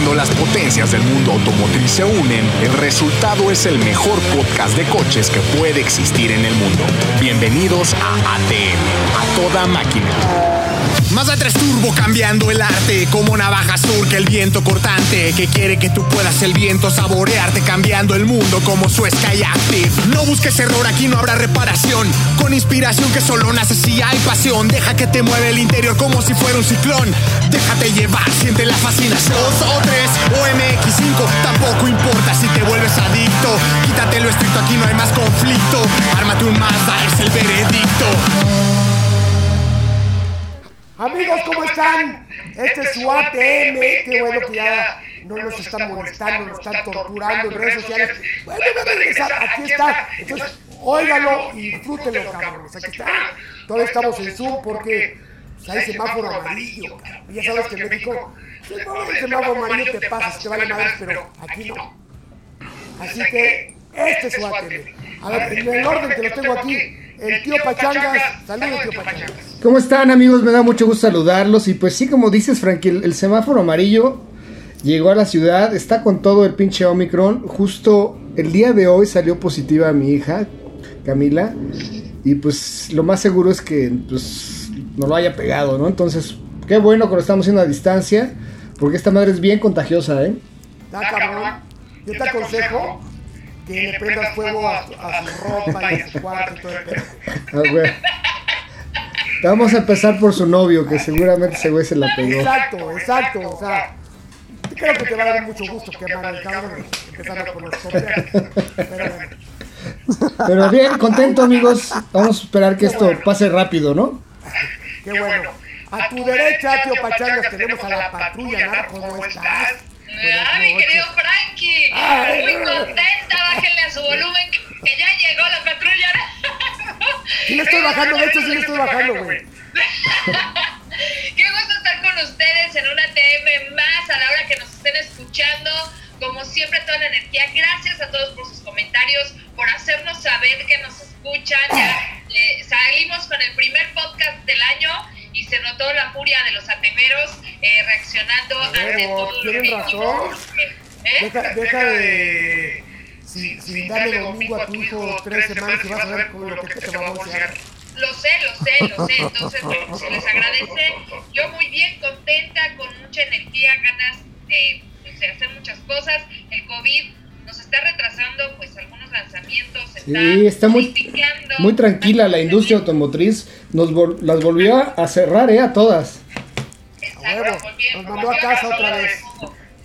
Cuando las potencias del mundo automotriz se unen, el resultado es el mejor podcast de coches que puede existir en el mundo. Bienvenidos a ATM, a toda máquina. Mazda 3 Turbo cambiando el arte Como navaja surca el viento cortante Que quiere que tú puedas el viento saborearte Cambiando el mundo como su Sky Active No busques error, aquí no habrá reparación. Con inspiración que solo nace si hay pasión. Deja que te mueve el interior como si fuera un ciclón. Déjate llevar, siente la fascinación 2 o 3 o MX5 Tampoco importa si te vuelves adicto Quítate lo estricto, aquí no hay más conflicto Ármate un Mazda, es el veredicto Amigos, ¿cómo están? Este es su ATM. Qué bueno que ya no nos están molestando, nos están torturando en redes sociales. Bueno, voy a regresar. Aquí está. Entonces, óigalo y disfrútenlo, cabrones. Aquí está. Todavía estamos en Zoom porque pues, hay semáforo amarillo. Ya sabes que en México, si no hay semáforo amarillo, te pasas, te vale madres, pero aquí no. Así que, este es su ATM. A ver, en el orden que lo tengo aquí, el tío Pachangas. Saludos, tío Pachangas. ¿Cómo están amigos? Me da mucho gusto saludarlos y pues sí, como dices Frankie, el, el semáforo amarillo llegó a la ciudad, está con todo el pinche Omicron. Justo el día de hoy salió positiva mi hija, Camila, y pues lo más seguro es que pues no lo haya pegado, ¿no? Entonces, qué bueno que lo estamos haciendo a distancia, porque esta madre es bien contagiosa, ¿eh? Está cabrón. Yo te aconsejo que le prendas fuego a, su- a su ropa y a su cuarto y todo el pedo. Ah, güey. Vamos a empezar por su novio, que seguramente ese güey se la pegó. Exacto, exacto. O sea, creo que te va a dar mucho gusto quemar el cabrón empezando con los copias. Pero bueno, Pero bien, contento amigos. Vamos a esperar que esto pase rápido, ¿no? qué bueno. A tu derecha, tío Pachangas, tenemos a la patrulla narco. ¿Cómo estás? Ah, mi querido Frankie, muy contenta, bájenle a su volumen que, que ya llegó la patrulla. Sí le estoy bajando, de hecho sí le estoy bajando, güey. Qué gusto estar con ustedes en una TM más a la hora que nos estén escuchando. Como siempre, toda la energía. Gracias a todos por sus comentarios, por hacernos saber que nos escuchan. Ya eh, salimos con el primer podcast del año y se notó la furia de los atemeros eh, reaccionando ante todo lo que razón. dijimos. ¿Eh? Deja, deja de. Si, si darle domingo a tu hijo tres semanas y vas a ver con lo que te va a bolsear. Lo sé, lo sé, lo sé. Entonces, bueno, se les agradece. Yo muy bien, contenta, con mucha energía, ganas de, pues, de hacer muchas cosas. El COVID nos está retrasando, pues, algunos lanzamientos. Sí, está muy, modificando. muy tranquila la industria automotriz. Nos vol- las volvió a cerrar, ¿eh? A todas. Exacto, A huevo, volvieron- nos mandó a casa otra vez.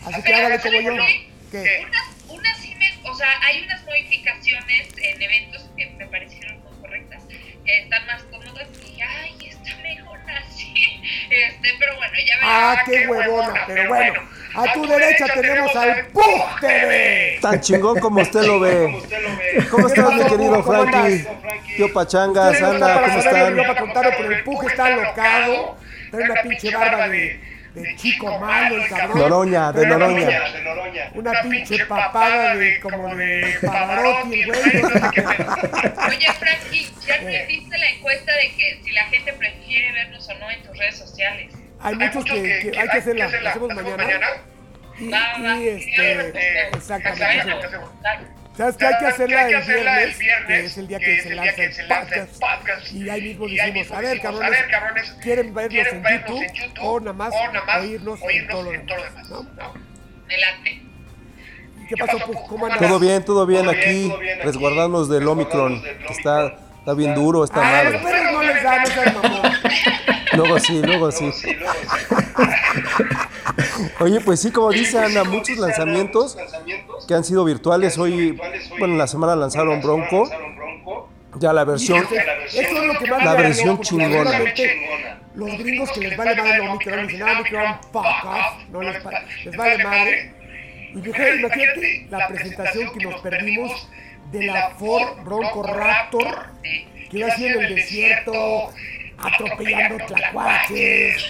Así que Pero, hágale como ¿saben yo. qué? ¿Qué? Unas, unas sí me, o sea, hay unas modificaciones en eventos que me parecieron muy correctas, que están más cómodas y ay, está mejor así. Este, pero bueno, ya verán. Ah, qué huevona, pero bueno. A tu derecha tenemos al Pug TV. Tan chingón como usted lo ve. ¿Cómo estás, mi querido. Frankie? Tío Pachangas, no anda, ¿cómo están? para contarlo, pero el Pug está alocado. Trae una pinche barba de, de chico malo, el cabrón. Noroña, de una Noroña. pinche- Una pinche papada de como de Pavarotti, güey. Oye, Frankie, ¿ya te diste la encuesta de que si la gente prefiere vernos o no en tus redes sociales? Hay muchos que, que hay que hacerla, la hacemos mañana. Y, Va, va. y este, exactamente. Dale. ¿Sabes qué? Hay que hacerla el viernes, que es el día que se lanza el podcast. Y ahí mismo decimos, a ver, cabrones, ¿quieren vernos en YouTube o nada más oírnos en todo lo demás? ¿no? Adelante. ¿Y ¿Qué pasó, Pug? ¿Cómo andas? Todo bien, todo bien aquí, resguardándonos del Omicron, que está, está bien duro esta Ah, madre. perros no les da, no seas mamón. Luego sí, luego sí. Oye, pues sí, como dice Ana, muchos lanzamientos que han sido virtuales. Hoy, bueno, en la semana lanzaron Bronco, ya la versión. Eso es lo que más La versión chingona. Los gringos que les vale madre Omicron dicen, ah, Omicron, fuck off, no les, les vale madre. Y fíjate, imagínate la presentación que nos perdimos de la Ford Bronco Raptor, que iba así en el desierto, atropellando tlacuaches.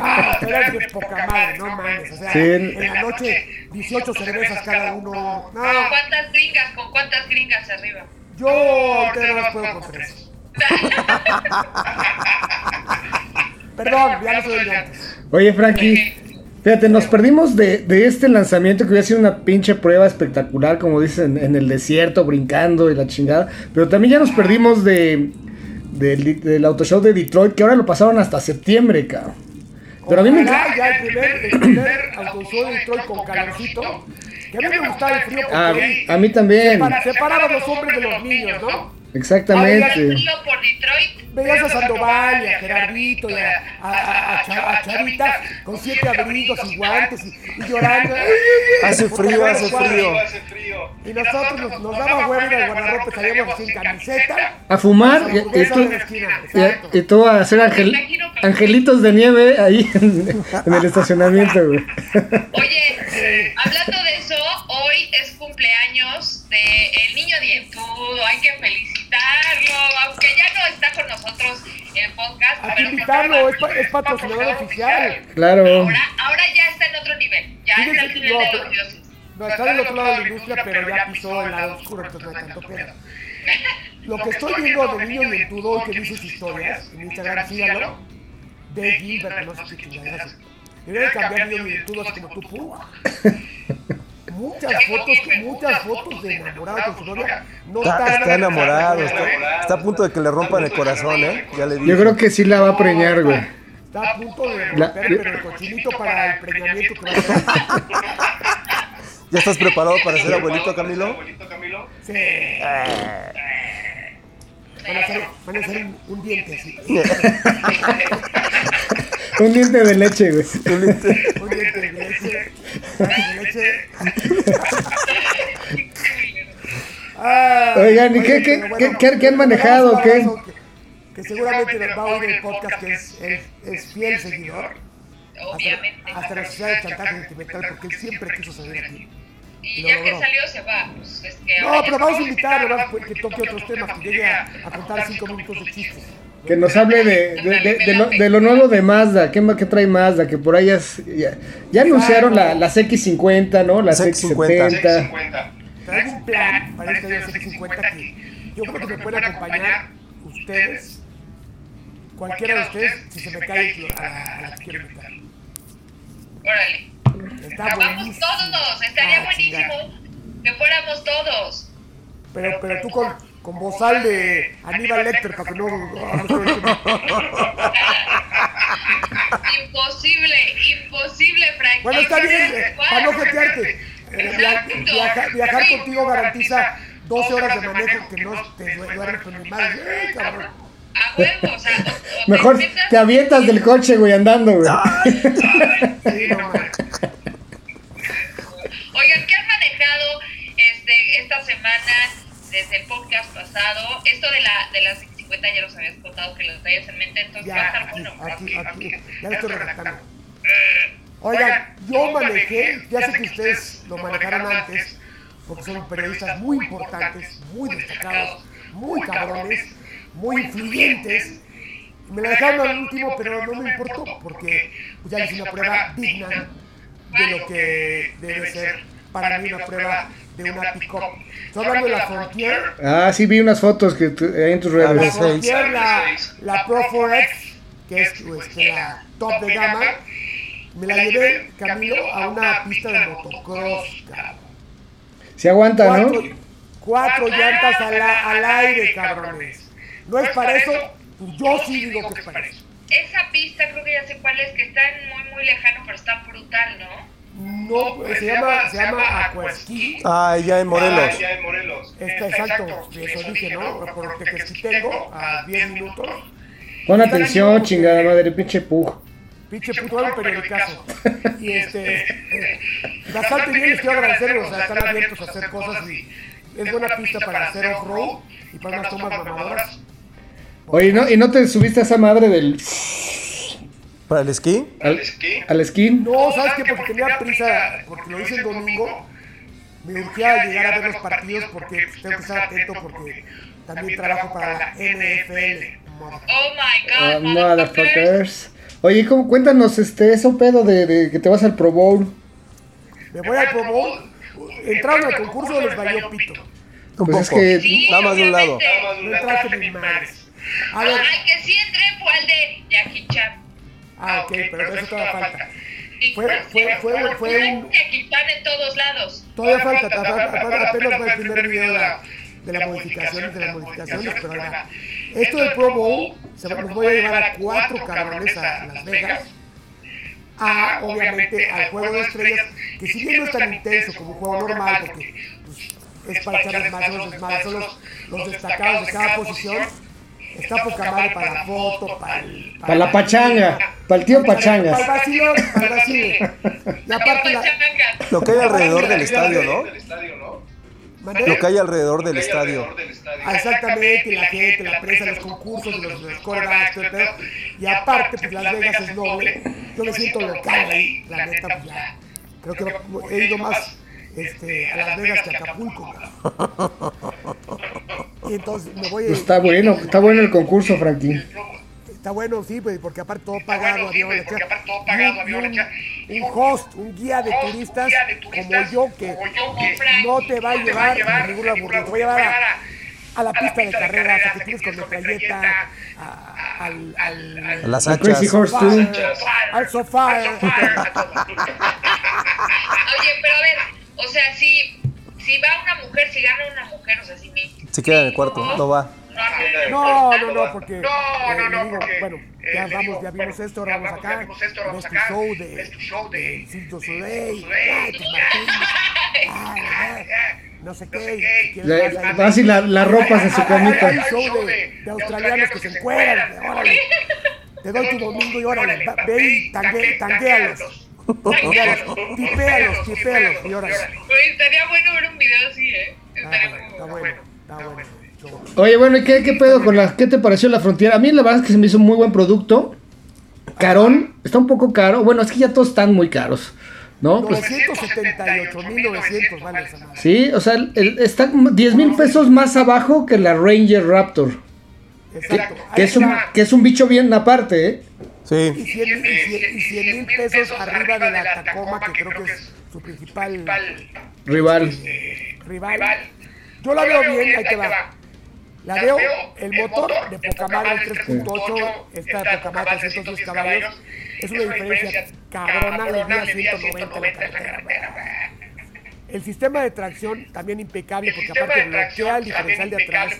Ah, de poca madre, no mames. O sea, Sí. en la noche, 18 cervezas cada uno. No, ¿Con cuántas gringas? ¿Con cuántas gringas arriba? yo no las puedo con tres. Perdón, ya no soy el de antes. Oye, Frankie, Fíjate, nos perdimos de, de este lanzamiento que hubiera sido una pinche prueba espectacular, como dicen, en el desierto, brincando y la chingada. Pero también ya nos perdimos de del, del autoshow de Detroit, que ahora lo pasaron hasta septiembre, cabrón. Pero a mí me encanta. ya el primer, el primer autoshow de Detroit con calorcito. Que a mí me gustaba el frío porque A, a mí también. separa- separaba a los hombres de los niños, ¿no? Exactamente. Frío por Detroit. Veías a Sandoval y a Gerardito y a, a, a- a a con siete abrigos y guantes y, y llorando. Hace frío, hace frío. Y nosotros nos, nos daba huevo al guardarropa, salíamos en camiseta. A fumar y, y tú, y, y tú a hacer angel- angelitos de nieve ahí en, en el estacionamiento, güey. Oye, hablando de eso, hoy es cumpleaños de el niño dientudo, hay que felicitarlo, aunque ya no está con nosotros en podcast, Hay que pero invitarlo, es, pa- es patrocinador oficial. Claro. ahora, ahora ya está en otro nivel, ya está al nivel No, de los dioses. No, está del otro lado de la industria, pero ya pisó el lado oscuro, entonces no hay tanto pedo. Lo que estoy viendo de niño dientudo que dice sus historias, en Instagram, síganlo, de Gilbert, no sé qué chingaderas. Debería de cambiar niño dientudo así como tú, pum. Muchas fotos, muchas fotos de enamorado con su novia. No Está, está enamorado, está, está a punto de que le rompan el corazón, ¿eh? Ya le dije. Yo creo que sí la va a preñar, güey. Está a punto de La- romper, pero el cochinito para el preñamiento que va a. ¿Ya estás preparado para ser abuelito, Camilo? Sí. Van a hacer, van a hacer un, un diente así. Un diente de leche, güey. Un diente de leche. Ah, Oigan, ¿y qué- qué- qué- qué- qué han manejado, qué? eso, Que, que seguramente va a oír el podcast, que es, es, es fiel seguidor. Obviamente. Hasta, hasta la sociedad de chantaje sentimental, porque él siempre quiso salir aquí. Y ya que salió se va, pues es que No, pero vamos a invitarlo, vamos a que toque otros temas, que llegue a, a contar cinco minutos de chistes. Que nos hable de, de, de- de lo, de lo nuevo de Mazda. ¿Qué, qué trae Mazda? Que por ahí ya, ya, ya anunciaron la, las X50, ¿no? Las Las X50. X70. Traigo un plan para este año 50 que yo creo que me pueden acompañar ustedes, cualquiera de ustedes, si se me cae a la, a la que quiero invitar. Órale. Está buenísimo. todos, estaría Ah, buenísimo chingada. que fuéramos todos. Pero, pero tú con, con bozal de Aníbal Lecter, para que no... Imposible, imposible, Frank. Bueno, está bien, eh, para no jetearte. Eh, via- viaja- viajar contigo garantiza 12 horas de manejo que no te du- duermes con mi madre. ¡Eh, cabrón! A huevo, o sea, o- o Mejor te avientas del coche, güey, andando, güey. Sí, no, man. Oigan, ¿qué han manejado este, esta semana desde el podcast pasado? Esto de, la, de las 50 ya los habías contado que los traías en mente, entonces va a Ya, estar bueno. aquí, aquí. Ya le estoy redactando. Oigan, yo manejé, ya sé que ustedes lo manejaron antes, porque son periodistas muy importantes, muy destacados, muy cabrones, muy influyentes. Me la dejaron al último, pero no me importó, porque ya hice una prueba digna de lo que debe ser para mí una prueba de una pick-up. Estoy hablando de la Frontier, Ah, sí, vi unas fotos que tu- ahí en tus la redes. sí. Frontier, la, la Pro 4X, que es este, la top de gama, me la llevé, Camilo, a una pista de motocross, cabrón. Se aguanta, Cuatro, ¿no? cuatro llantas al, a- al aire, cabrones. ¿No es para eso? Pues yo sí digo que es para eso. Esa pista creo que ya sé cuál es, que está en muy, muy lejano, pero está brutal, ¿no? No, pues, se llama, se llama Aquasquí. Ah, ya en Morelos. Está exacto, eso dije, ¿no? Por tengo a 10 minutos. Pon atención, chingada madre, pinche pug. Pinche puto un periodicazo. Y este. eh, bastante bien, les quiero agradecer, o sea, están abiertos a hacer cosas y es buena pista para hacer off-road y para unas tomas mamadoras. Oye, ¿no? ¿y no te subiste a esa madre del. ¿Para el esquí? al, al skin? No, ¿sabes qué? Porque tenía prisa, porque lo hice el domingo. Me urgía llegar a ver los partidos porque tengo que estar atento porque también trabajo para la NFL. Oh my god, motherfuckers. motherfuckers. Oye, ¿cómo, cuéntanos este, eso pedo de, de que te vas al Pro Bowl. Me voy al Pro Bowl. Entraron al concurso, les valió pito. Un Pues es que- Sí, Nada más de un lado. No entraste ni madres. A ver, Ay, que sí entré fue al de Jackie Chan. Ah, ok, pero eso todavía falta. Y Fue, fue, fue, fue un... están en todos lados. Todavía falta, falta, apenas fue el primer video de la, de las modificaciones, de las modificaciones, pero ahora, esto del Pro Bowl, se, nos voy a llevar a cuatro cabrones a Las Vegas, a, obviamente, al juego de estrellas, que si bien no es tan intenso como un juego normal, porque pues, es para echarles más los desmadres, son los, los destacados de cada posición, está poca madre para la foto, para el... Para la pachanga, para el tío Para el pachanga. vacilón, para el vacile. Y aparte la... Lo que hay alrededor del estadio, ¿no? ¿Mandé? Lo que hay alrededor del estadio. Ah, exactamente, la gente, la prensa, los concursos, los, los pedo. Y aparte, pues Las Vegas es noble. Yo me siento local ahí, la neta, pues ya. Creo que he ido más este, a Las Vegas que a Acapulco. Y entonces me voy a... Está bueno, está bueno el concurso, Frankie. Está bueno, sí, pues, porque aparte todo pagado, avión, le echa- y un, y un, un host, un guía de turistas como yo que no te va a llevar a ningún aburrido, te va a llevar a, a la pista de carreras, a que tienes con metralleta, a- al, al, A las A Crazy hachas. Horse sofá, 2. al sofá. Oye, pero a ver, o sea, si, si va una mujer, si gana una mujer, o sea, si mi... Se queda en el cuarto, no va. No, no, no, porque, eh, le digo, bueno, ya vamos, ya vimos esto, ahora vamos acá, ves tu show de, de Cirque du Soleil, ay, tus Martínez, ay, ay, no sé qué. Vas y la, ropas en su camita. show de, de australianos que se encueran, de, órale, te doy tu domingo y órale, ve y tangue, tanguéalos, tanguéalos, tipéalos, tipéalos, y órale. Oye, estaría bueno ver un video así, ¿eh? Ah, Estaría bueno, Está bueno. Oye, bueno, ¿y qué, qué pedo con la... ¿Qué te pareció la frontera? A mí la verdad es que se me hizo un muy buen producto. Carón, está un poco caro. Bueno, es que ya todos están muy caros, ¿no? Pues, 978.900 vale esa madre. sí, o sea, el- el- está como 10 mil pesos más abajo que la Ranger Raptor. Exacto. Que Ahí es, un, que es un bicho bien aparte, ¿eh? Y Sí. 100 mil- y cien- y 100 mil pesos arriba de la Tacoma, que creo que es su principal Rival. rival. Yo la veo bien, ahí te va. La veo, el motor de poca madre, el 3.8, esta de poca madre, 310 caballos. Es una diferencia cabrona, a 190 la carretera. El sistema de tracción también impecable porque aparte bloquea el diferencial de atrás.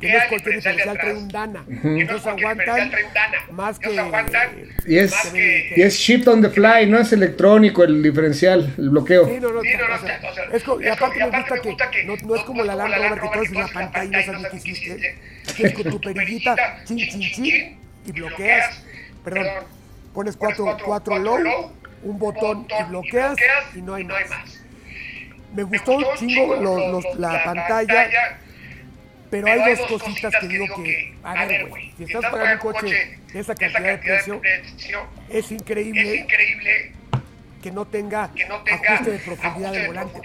Que no es cualquier diferencial, trae un Dana. Entonces aguantan más que... Y es, que- y es shipped on the fly, no es electrónico el diferencial, el bloqueo. Sí, no, no, y aparte me gusta que no, no es como la Land Rover que todas en la pantalla no sabes qué hiciste. Aquí es con tu perillita, chin, chin, chin, y bloqueas, perdón, pones cuatro, cuatro low, un botón y bloqueas y no hay más. Me gustó un chingo los- los- la pantalla, pero hay dos cositas que digo que, a ver, güey, si estás pagando un coche de esa cantidad de precio, es increíble que no tenga ajuste de profundidad del volante.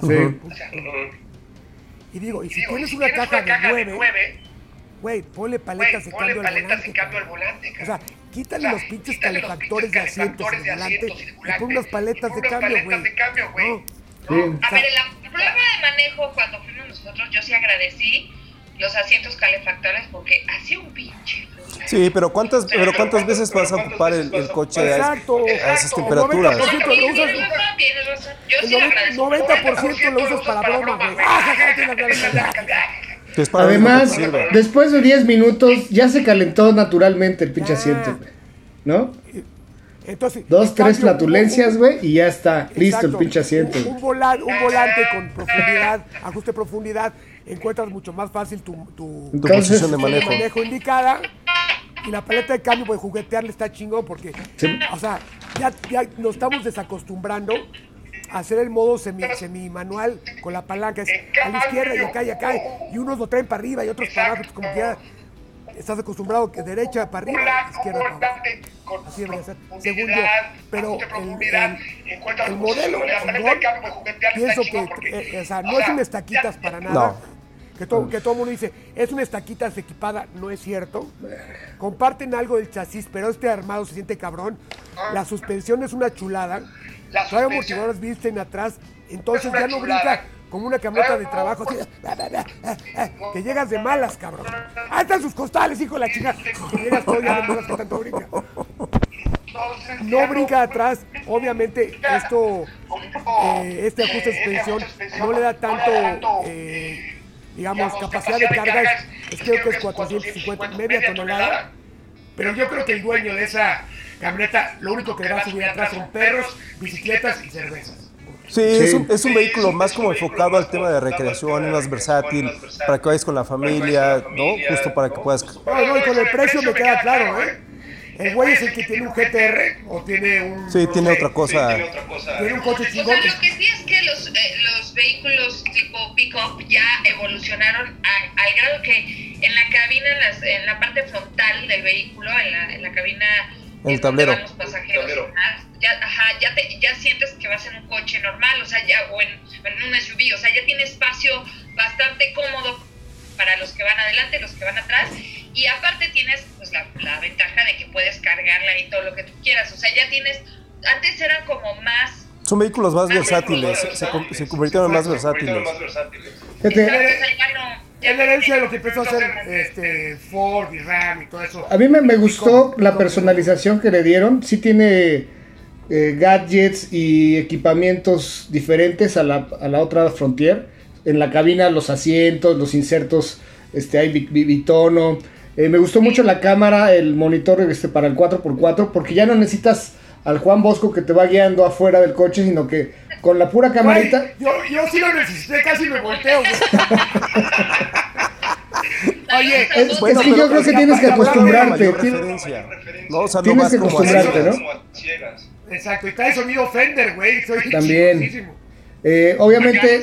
Sí. Y digo, y si tienes una caja de 9, güey, ponle paletas de cambio al volante. O sea, quítale los pinches calefactores de asientos en el volante y pon unas paletas de cambio, güey. No, Sí. A ver, en la prueba de manejo, cuando fuimos nosotros, yo sí agradecí los asientos calefactores porque hacía un pinche. Sí, pero ¿cuántas, pero ¿cuántas veces vas a ocupar el, el coche a, Exacto. a esas temperaturas? 90% lo Tienes usas, razón, tienes razón. Yo sí lo agradezco. 90% lo usas para broma, güey. Es para Además, que sirve. después de 10 minutos ya se calentó naturalmente el pinche Ya. asiento, ¿no? Entonces, Dos, tres cambio, flatulencias, güey, y ya está listo el pinche asiento. Un, un volan- un volante con profundidad, ajuste de profundidad, encuentras mucho más fácil tu, tu, Tu Entonces- posición de manejo. manejo indicada. Y la paleta de cambio, pues juguetearle está chingón porque, Sí. o sea, ya, ya nos estamos desacostumbrando hacer el modo semi, semi manual con la palanca, es a la izquierda y acá y acá, y unos lo traen para arriba y otros para abajo, como que ya estás acostumbrado que derecha para arriba, izquierda para abajo. Así debería ser, según yo. Pero el, el- el modelo chingón, pienso que, eh, o sea, no es un estaquitas para nada. No. Que todo, que todo el mundo dice, es una estaquitas equipada, no es cierto. Comparten algo del chasis, pero este armado se siente cabrón. La suspensión es una chulada. Trae amortiguadores visten atrás, entonces ya no brinca como una camioneta de trabajo. así, que llegas de malas, cabrón. Ahí están sus costales, hijo de la chica. Que llegas todo ya de malas que tanto brinca. no brinca atrás. Obviamente esto, eh, este ajuste de suspensión no le da tanto, eh, digamos, capacidad de carga. Es- creo que es 450, media tonelada. Pero yo creo que el dueño de esa camioneta, lo único que le va a subir atrás son perros, bicicletas y cervezas. Sí, Es, un, es un vehículo más como enfocado al tema de recreación, más versátil, para que vayas con la familia, ¿no? Justo para que puedas... No, no, y con el precio me queda claro, ¿eh? El güey es el que tiene un GTR o tiene un. Sí, no tiene sé, otra cosa. Tiene un coche O chingón. sea, lo que sí es que los, eh, los vehículos tipo pick-up ya evolucionaron a- al grado que en la cabina, en, las- en la parte frontal del vehículo, en la, en la cabina el tablero. van los pasajeros, ajá, ya, ajá, ya, te, ya sientes que vas en un coche normal, o sea, ya, o en, en un SUV, o sea, ya tiene espacio bastante cómodo para los que van adelante, los que van atrás, y aparte tienes pues la, la ventaja de que puedes cargarla y todo lo que tú quieras, o sea, ya tienes, antes eran como más Son vehículos más versátiles, se, se se convirtieron en más versátiles. Fíjate, ¿sabes? O sea, ya no- Es la herencia de lo que empezó a hacer este, Ford y Ram y todo eso. A mí me, me gustó la personalización que le dieron. Sí tiene eh, gadgets y equipamientos diferentes a la, a la otra Frontier. En la cabina los asientos, los insertos, este, hay bi- bi- bitono. Eh, me gustó mucho la cámara, el monitor este, para el 4x4, porque ya no necesitas al Juan Bosco que te va guiando afuera del coche, sino que con la pura Güey, camarita... yo, yo sí lo necesité, casi me volteo. güey. Oye, Es, que yo creo que es tienes que acostumbrarte. mayor tien- referencia. No, o sea, no Tienes que acostumbrarte. ¿no? exacto, y trae sonido Fender, güey. Soy También. Eh, obviamente,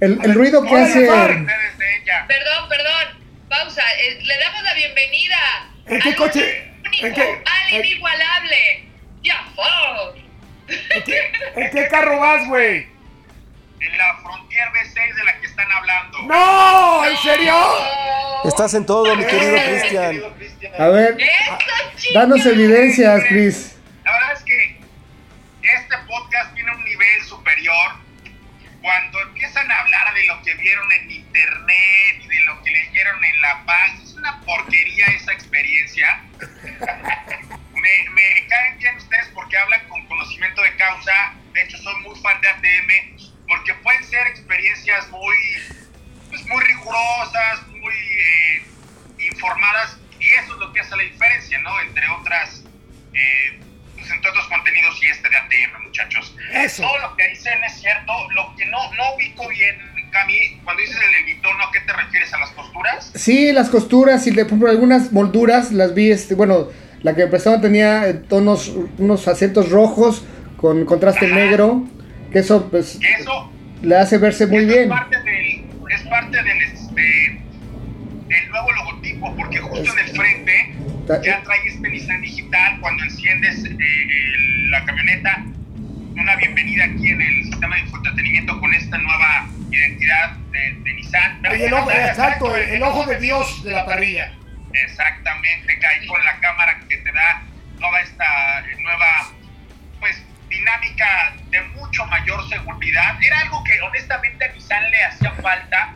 el, el ruido que hace... Perdón, perdón. Pausa. Eh, le damos la bienvenida. ¿En qué coche? Único, ¿En qué? al inigualable. Ya Ford. ¿En qué, en qué carro vas, güey? En la Frontier V6 de la que están hablando. ¡No! ¿En serio? Estás en todo, mi querido Eh. Cristian. A ver, danos evidencias, Chris. La verdad es que este podcast tiene un nivel superior. Cuando empiezan a hablar de lo que vieron en internet y de lo que leyeron en La Paz, es una porquería esa experiencia. me, me caen bien ustedes porque hablan con conocimiento de causa. De hecho, soy muy fan de ATM porque pueden ser experiencias muy, pues, muy rigurosas, muy eh, informadas y eso es lo que hace la diferencia, ¿no? Entre otras, eh, pues entre otros contenidos y este de ATM, muchachos. Eso. Todo lo que dicen es cierto, lo que no, no ubico bien, Cami, cuando dices el bitono, ¿a qué te refieres? ¿A las costuras? Sí, las costuras y de, por algunas molduras las vi, este, bueno, la que me prestaban tenía eh, tonos, unos acentos rojos con contraste Ajá. negro, que eso pues eso le hace verse muy bien. Es parte del, es parte del, este, del nuevo logotipo, porque justo en el frente Ta- ya trae este Nissan digital. Cuando enciendes eh, el- la camioneta, una bienvenida aquí en el sistema de infoentretenimiento con esta nueva identidad de, de Nissan. Oye, el ojo, exacto, el, el ojo de Dios de la parrilla. Exactamente, ahí con la cámara que te da toda esta eh, nueva pues dinámica de mucho mayor seguridad. Era algo que honestamente a Nissan le hacía falta.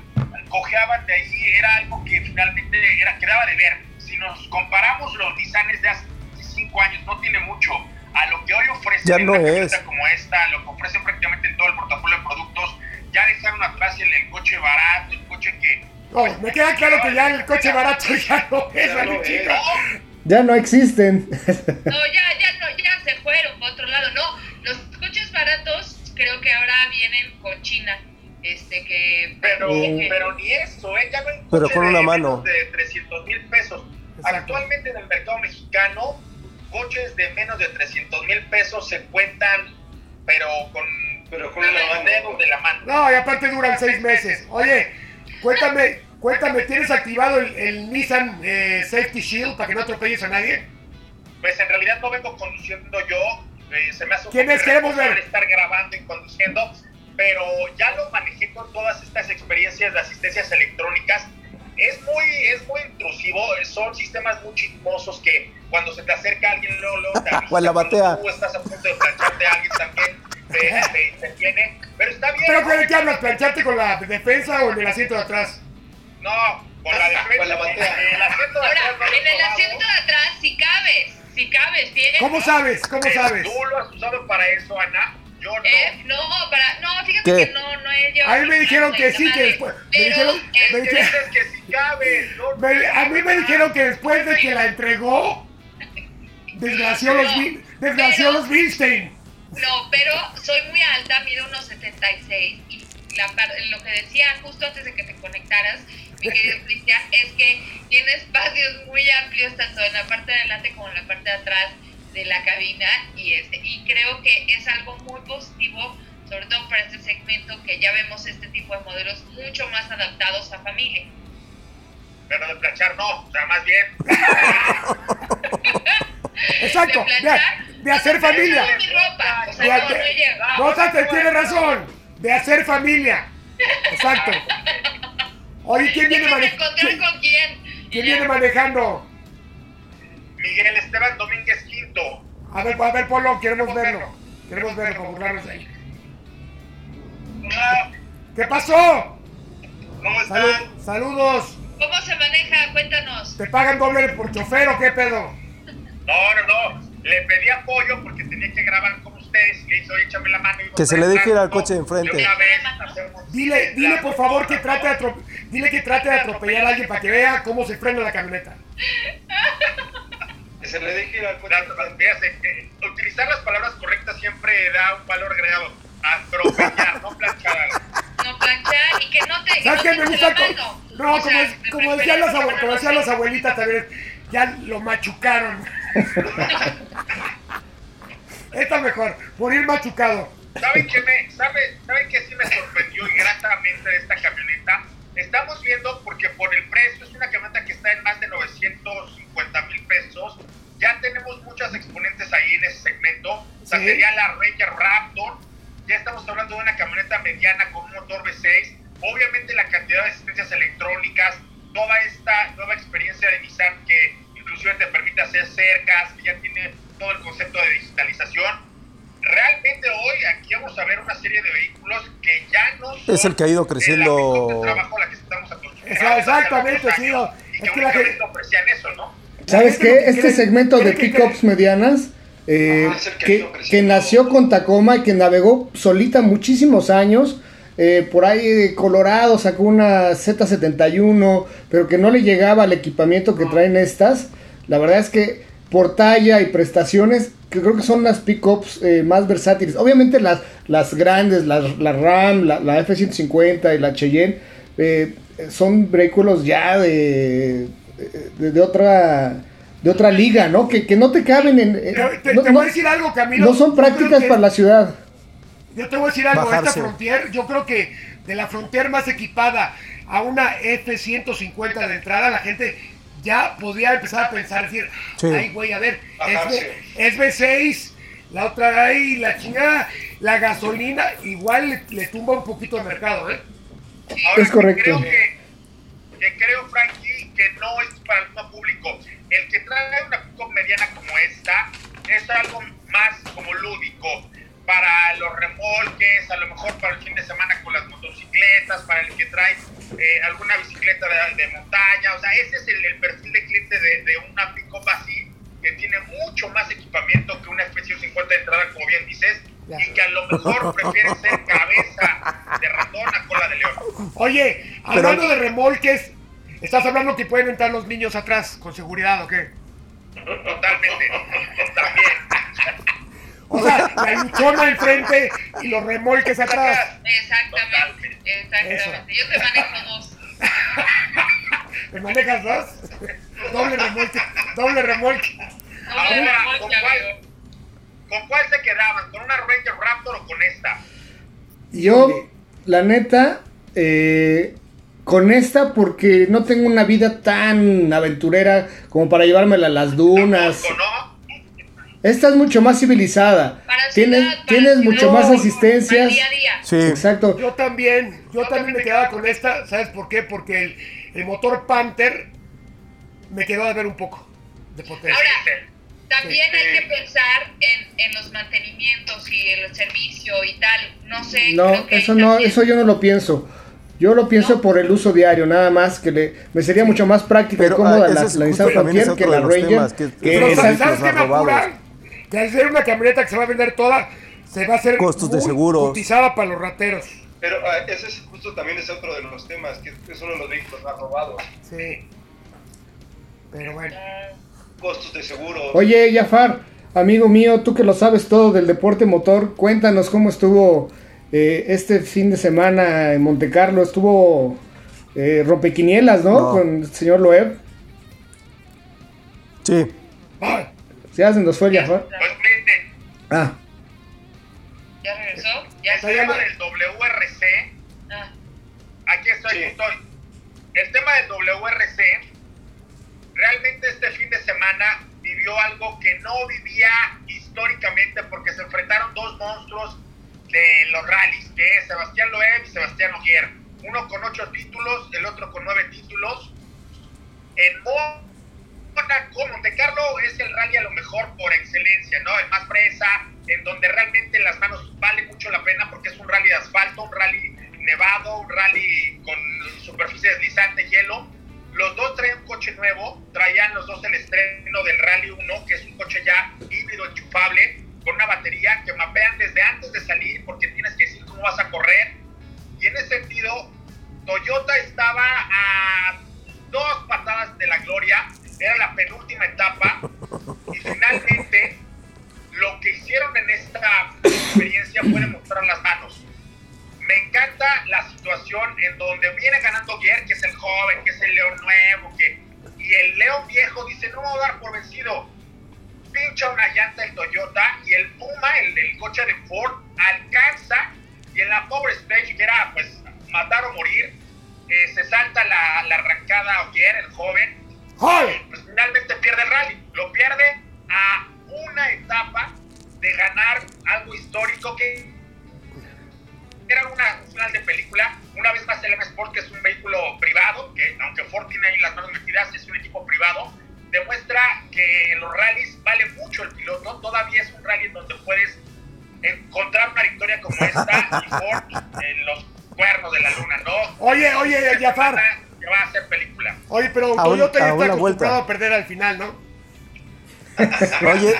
Cojeaban de ahí, era algo que finalmente era, quedaba de ver. Si nos comparamos los Nissanes de hace 5 años, no tiene mucho a lo que hoy ofrecen Ya no una es. como esta, lo que ofrecen prácticamente en todo el portafolio de productos. Ya dejaron atrás el, el coche barato, el coche que No, me queda claro que ya el coche barato ya no es, ¿vale, chico? Ya no existen. No, ya, ya, no, ya se fueron por otro lado. No, los coches baratos creo que ahora vienen con China. Este que. Pero, que- pero ni eso, ¿eh? Ya no hay Pero con de una menos mano. De 300 mil pesos. Exacto. Actualmente en el mercado mexicano, coches de menos de 300 mil pesos se cuentan, pero con, pero con los dedos de la mano. No, y aparte duran seis meses. Oye, cuéntame, cuéntame, ¿tienes activado el, el Nissan eh, Safety Shield para que no atropelles a nadie? Pues en realidad no vengo conduciendo yo. eh, se me hace un ¿Quién poco es? Queremos ver. estar grabando y conduciendo, pero ya lo manejé con todas estas experiencias de asistencias electrónicas. Es muy, es muy intrusivo, son sistemas muy chismosos que cuando se te acerca alguien luego, luego te avisa, la batea. tú estás a punto de plancharte a alguien también te, te, te tiene, pero está bien. ¿Pero qué hablas? ¿Plancharte con la defensa o en el asiento de atrás? No, con la defensa. Con la batea. El asiento de Ahora, atrás he en el asiento de atrás, si cabes. Si cabes bien. ¿Cómo sabes? ¿Cómo sabes? ¿Tú lo has usado para eso, Ana? Yo no. Eh, no, para, no, fíjate ¿Qué? que no, no he llevado. A mí me dijeron que sí, que después- me Pero, dijeron- me dijeron- que si cabe. No, Me- a mí me dijeron que después de que la entregó, desgració los, Wi- desgració los Wilstein. No, pero soy muy alta, mido unos 76 y la par- lo que decía justo antes de que te conectaras, mi querido Cristian, es que tiene espacios muy amplios tanto en la parte de adelante como en la parte de atrás de la cabina y este y creo que es algo muy positivo sobre todo para este segmento que ya vemos este tipo de modelos mucho más adaptados a familia. Pero de planchar no. O sea, más bien. Exacto, De de, planchar, de hacer no, familia. no, mi ropa, o sea, De, no, no de- no, tiene razón. De hacer familia. Exacto. Oye, ¿quién viene, Déjame mane- encontrar ¿quién, con quién. quién viene manejando? Miguel Esteban Domínguez Quinto. A ver, a ver, Polo, queremos verlo. Queremos verlo para burlarnos ahí. Hola, ¿Qué pasó? ¿cómo Salud- están? saludos. ¿Cómo se maneja? Cuéntanos. ¿Te pagan doble por chofer o qué pedo? No, no, no. Le pedí apoyo porque tenía que grabar échame la mano. Que se le deje ir al coche de enfrente. Dile, dile por favor que trate de dile que trate de atropellar a alguien para que vea cómo se frena la camioneta. Que se le deje ir al coche. Utilizar las palabras correctas siempre da un valor agregado. Atropellar, no planchar. No planchar y que no te. ¿Sabes que me te gusta? No, como, como decían las, como decían las abuelitas también, ya lo machucaron. Está mejor, morir machucado. ¿Saben qué, me, sabe, ¿Saben qué sí me sorprendió gratamente de esta camioneta? Estamos viendo, porque por el precio es una camioneta que está en más de 950 mil pesos. Ya tenemos muchas exponentes ahí en ese segmento. O sea, Sí. sería la Ranger Raptor. Ya estamos hablando de una camioneta mediana con un motor V6. Obviamente la cantidad de asistencias electrónicas, toda esta nueva experiencia de Nissan que inclusive te permite hacer cercas, que ya tiene todo el concepto de digitalización realmente hoy aquí vamos a ver una serie de vehículos que ya no son Es el que ha ido creciendo- pick-up de trabajo a la que estamos acostumbrados Esa- exactamente, sí, Es y que que la únicamente gente- ofrecían eso, ¿no? ¿Sabes qué? que Este segmento de que- pickups medianas, eh, es que que, que nació con Tacoma y que navegó solita muchísimos años, eh, por ahí eh, Colorado sacó una Z71, pero que no le llegaba al equipamiento que traen estas. La verdad es que por talla y prestaciones, que creo que son las pickups eh, más versátiles. Obviamente las, las grandes, las, la RAM, la, la F-150 y la Cheyenne, eh, son vehículos ya de, de, de otra de otra liga, ¿no? Que, que no te caben en... en- Te, te- no, te no- voy a decir algo, Camilo. no son prácticas que- para la ciudad. Yo te voy a decir algo, esta. Frontier, yo creo que de la Frontier más equipada a una F-150 de entrada, la gente ya podría empezar a pensar, decir, Sí. ay, güey, a ver, es, es V6, la otra ahí, la chingada, la gasolina, igual le, le tumba un poquito el mercado, ¿eh? Ahora, Es correcto. Creo que, que creo, Frankie, que no es para el mismo público. El que trae una mediana como esta es algo más como lúdico. Para los remolques, a lo mejor para el fin de semana con las motocicletas, para el que trae eh, alguna bicicleta de, de montaña. O sea, ese es el, el perfil de cliente de, de una pick así, que tiene mucho más equipamiento que una F-150 de entrada, como bien dices, Ya. y que a lo mejor prefiere ser cabeza de ratón a cola de león. Oye, hablando de remolques, estás hablando que pueden entrar los niños atrás con seguridad, ¿o qué? Totalmente. También. O sea, la luchona enfrente y los remolques atrás. Exactamente, exactamente. Yo te manejo dos. ¿Me manejas dos? doble remolque, doble remolque. Ahora, remolque, ¿con cuál, ¿con cuál se quedaban? ¿Con una Ranger Raptor o con esta? Yo, la neta, eh, con esta porque no tengo una vida tan aventurera como para llevármela a las dunas. ¿O no? Esta es mucho más civilizada. Para Tienes, ciudad, para tienes ciudad, mucho más asistencias. día a día. Sí. Exacto. Yo también, yo también me quedaba con esta, ¿sabes por qué? Porque el, el motor Panther me quedó a ver un poco de potencia. Ahora, también hay que pensar en, en los mantenimientos y el servicio y tal. No sé. No, creo que eso no, también- eso yo no lo pienso. Yo lo pienso por el uso diario, nada más, que le, me sería mucho más práctica y cómoda ah, la, la Nissan Frontier que de la Ranger. temas, que- que Pero Esos ¿sabes, los ¿sabes qué me apura? Que al ser una camioneta que se va a vender toda, se va a hacer Costos de cotizada para los rateros. Pero ah, ese es justo también es otro de los temas, que es uno de los vehículos más robados. Sí. Pero bueno. Costos de seguro. Oye, Jafar, amigo mío, tú que lo sabes todo del deporte motor, cuéntanos cómo estuvo eh, este fin de semana en Monte Carlo. Estuvo eh, rompequinielas, ¿no? No. Con el señor Loeb. Sí. ¿Ya se nos fue el Jafar? Pues Ah, ¿Ya regresó? ¿Ya el está? tema del WRC, Ah, aquí estoy, Sí. aquí estoy. El tema del WRC, realmente este fin de semana vivió algo que no vivía históricamente porque se enfrentaron dos monstruos de los rallies, que es Sebastián Loeb y Sebastián Ogier. Uno con ocho títulos, el otro con nueve títulos. En Mónaco, Monte Carlo es el rally a lo mejor por excelencia, ¿no? El más fresa, en donde realmente en las manos vale mucho la pena porque es un rally de asfalto, un rally nevado, un rally con superficie deslizante, hielo. Los dos traían un coche nuevo, traían los dos el estreno del Rally 1, que es un coche ya híbrido enchufable, con una batería que mapean desde antes de salir, porque tienes que decir cómo vas a correr. Y en ese sentido, Toyota estaba a dos patadas de la gloria, era la penúltima etapa, y finalmente lo que hicieron en esta experiencia fue demostrar las manos. Me encanta la situación en donde viene ganando Guer, que es el joven, que es el león nuevo, que, y el león viejo dice, no me voy a dar por vencido. Pincha una llanta el Toyota y el Puma, el, el coche de Ford, alcanza y en la Power Stage, que era pues matar o morir, eh, se salta la, la arrancada Ogier, el joven. Pues finalmente pierde el rally. Lo pierde a una etapa de ganar algo histórico que era una un final de película. Una vez más el M Sport, que es un vehículo privado, que aunque Ford tiene ahí las manos metidas, es un equipo privado, demuestra que en los rallies vale mucho el piloto. Todavía es un rally en donde puedes encontrar una victoria como esta y Ford en los cuernos de la luna, ¿no? Oye, oye, Jafar. Que va a ser película. Oye, pero A Toyota un- ya a está una acostumbrado vuelta. a perder al final, ¿no? Oye,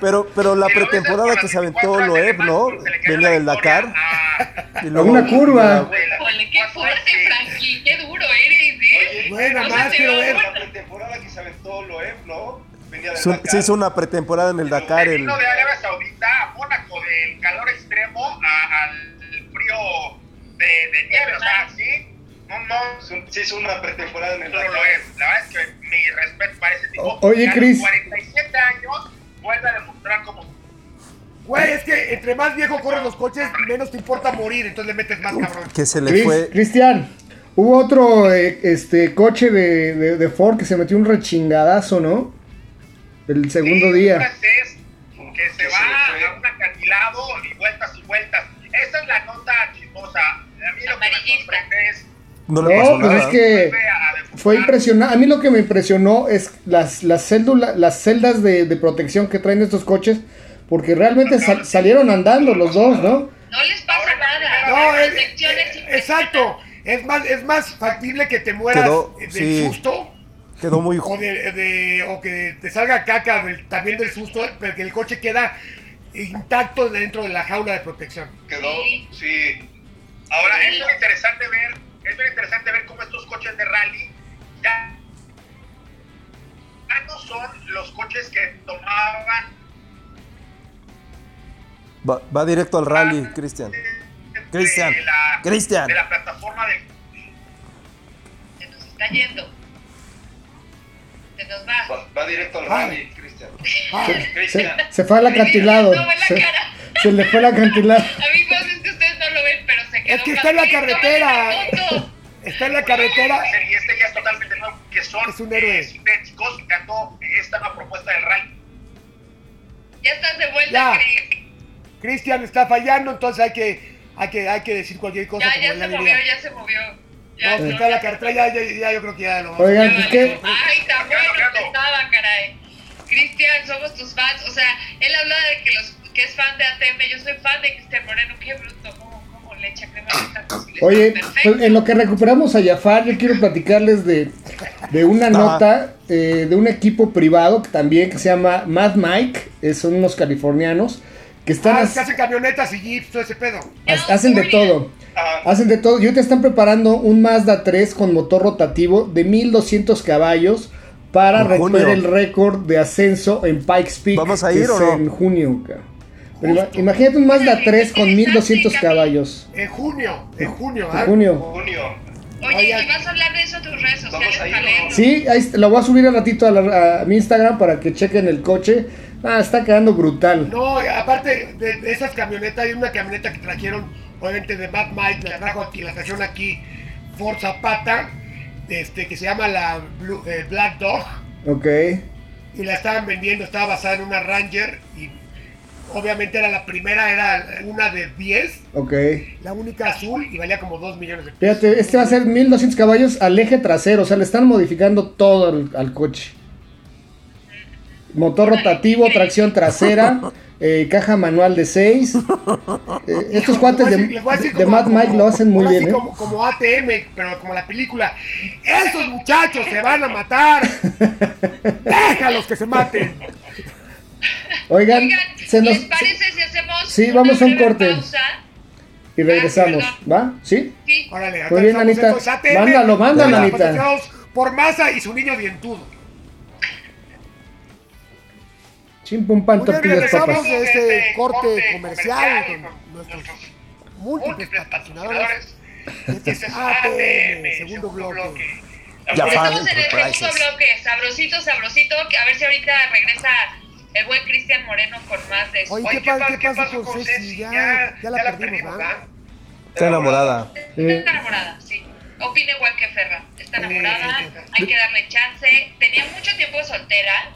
pero, pero la ves pretemporada por que se aventó 24 horas de Loeb, ¿no? Venía del Dakar. a- y A una curva. Híjole, qué fuerte, Frankie. Qué duro eres, ¿eh? Bueno, No más quiero ver. La pretemporada que se aventó Loeb, ¿no? Venía del Dakar. se hizo una pretemporada en el Dakar. Se El, vino de Arabia Saudita a Mónaco, del calor extremo a- al frío de, de nieve, o sea, sí, no, no, Es Se hizo una pretemporada en el Dakar. lo es. La verdad es que mi respeto para ese tipo. Oye, Chris. 47 años vuelve a demostrar como Güey, es que entre más viejo corren los coches, menos te importa morir, entonces le metes más cabrón. que se le Cris- fue. Cristian, hubo otro eh, este coche de, de, de Ford que se metió un rechingadazo, ¿no? El segundo Sí, día. francés que se Que se va a un acantilado y vueltas y vueltas. Esa es la nota chismosa. A mí lo que me sorprende es No le pasó No, pues nada. es que fue impresionante. A mí lo que me impresionó es las, las, cédula- las celdas de, de protección que traen estos coches, porque realmente sal- salieron andando los dos, ¿no? No les pasa nada. No, La es- protección es eh, exacto. Es más, es más factible que te mueras Quedó- del sí. susto Quedó muy. o, de, de- o que te salga caca del- también del susto, pero que el coche queda intacto dentro de la jaula de protección. Quedó, Sí. sí. Ahora, es muy interesante ver, es muy interesante ver cómo estos coches de rally ya, ya no son los coches que tomaban Va, va directo al rally, Cristian. de Cristian, la- Cristian. de la plataforma del Se nos está yendo. Se nos va. Va, va directo al rally, Cristian. Ah, Se, se fue al acantilado. Se, se le fue al acantilado. Amigos, es que ustedes no lo ven, pero se quedó Es que está en la carretera. está en la carretera. y este ya es totalmente nuevo, que son Es un héroe. eh, esta nueva propuesta del rally. Ya estás de vuelta. Cristian está fallando, entonces hay que, hay que, hay que decir cualquier cosa. Ya, ya se movió, ya se movió. Ya, No, está en la carretera, ya, ya, ya yo creo que ya lo Oigan, Ya pues valió. qué. Ay, tan bueno que estaba, caray. Cristian, somos tus fans. O sea, él habla de que, los, que es fan de ATM. Yo soy fan de Cristian Moreno. Qué bruto. ¿Cómo, le echa crema Oye, pues, perfecto. en lo que recuperamos a Jafar, yo quiero platicarles de, de una nota eh, de un equipo privado que también que se llama Mad Mike, eh, son unos californianos que están Ah, que hacen camionetas y jeeps, todo ese pedo. ha- hacen de todo. Hacen de todo. Y ahorita están preparando un Mazda 3 con motor rotativo de 1200 caballos para En romper junio. el récord de ascenso en Pikes Peak. ¿Vamos a que ir es o no? En junio. Pero imagínate un Mazda 3 con 1200 caballos. En junio, en junio, En ¿ah? junio. Junio. Oye, Oigan. ¿y vas a hablar de eso en tus redes Vamos sociales, a ir, Palermo? ¿no? Sí, ahí lo voy a subir al ratito a, la- a mi Instagram para que chequen el coche. Ah, está quedando brutal. No, aparte de, de esas camionetas, hay una camioneta que trajeron, obviamente de Mad Mike, la trajo aquí, la trajeron aquí Ford Zapata, este, que se llama la Blue- eh, Black Dog, Ok. y la estaban vendiendo, estaba basada en una Ranger, y obviamente era la primera, era una de 10, Ok. la única azul, y valía como 2 millones de pesos. Fíjate, este va a ser 1200 caballos al eje trasero, o sea, le están modificando todo al, al coche. Motor rotativo, tracción trasera, eh, caja manual de 6. estos cuates de, de Mad Mike lo hacen muy bien, ¿eh? Como, como ATM, pero como la película. ¡Esos muchachos se van a matar! ¡Déjalos que se maten! Oigan, Oigan, se nos... ¿les parece si hacemos Sí, una vamos a un corte. pausa? Y regresamos, Ah, ¿va? ¿Sí? Sí. Órale, Muy bien, Anita. ATM, Mándalo, mándalo, Anita. Por masa y su niño dientudo. Pan Muy bien, tortillas regresamos papas. de este corte comercial con nuestros múltiples patrocinadores. Este es ATM, segundo bloque. Ya Estamos en el segundo bloque, sabrosito, sabrosito, a ver si ahorita regresa el buen Cristian Moreno con más de eso. Oye, ¿qué, pa- qué pasa con Ceci? Ya, ya la perdimos, ¿verdad? Está enamorada. Está enamorada, sí. Opina igual que Ferra. Está enamorada, hay que darle chance. Tenía mucho tiempo soltera.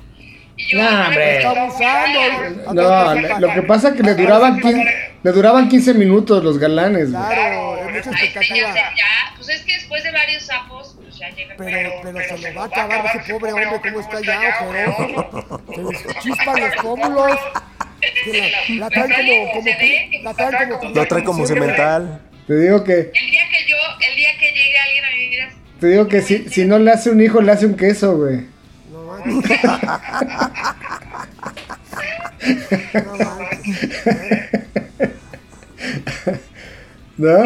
Y yo No, no hombre. abusando. No, le- lo que pasa es que le duraban 15, le duraban 15 minutos los galanes. güey. Claro, mucha Ay, este, ya, expectativa. sé, ya, pues es que después de varios sapos, pues ya llega el Pero, pero se le va a acabar ese pobre hombre, ¿cómo está ya, ojeroso? Se les chispan los pómulos. que La, la traen como, como, la traen como, Lo trae como cemental. Te digo que, El día que yo, el día que llegue alguien a mi vida, te digo que si, si no le hace un hijo, le hace un queso, güey. No.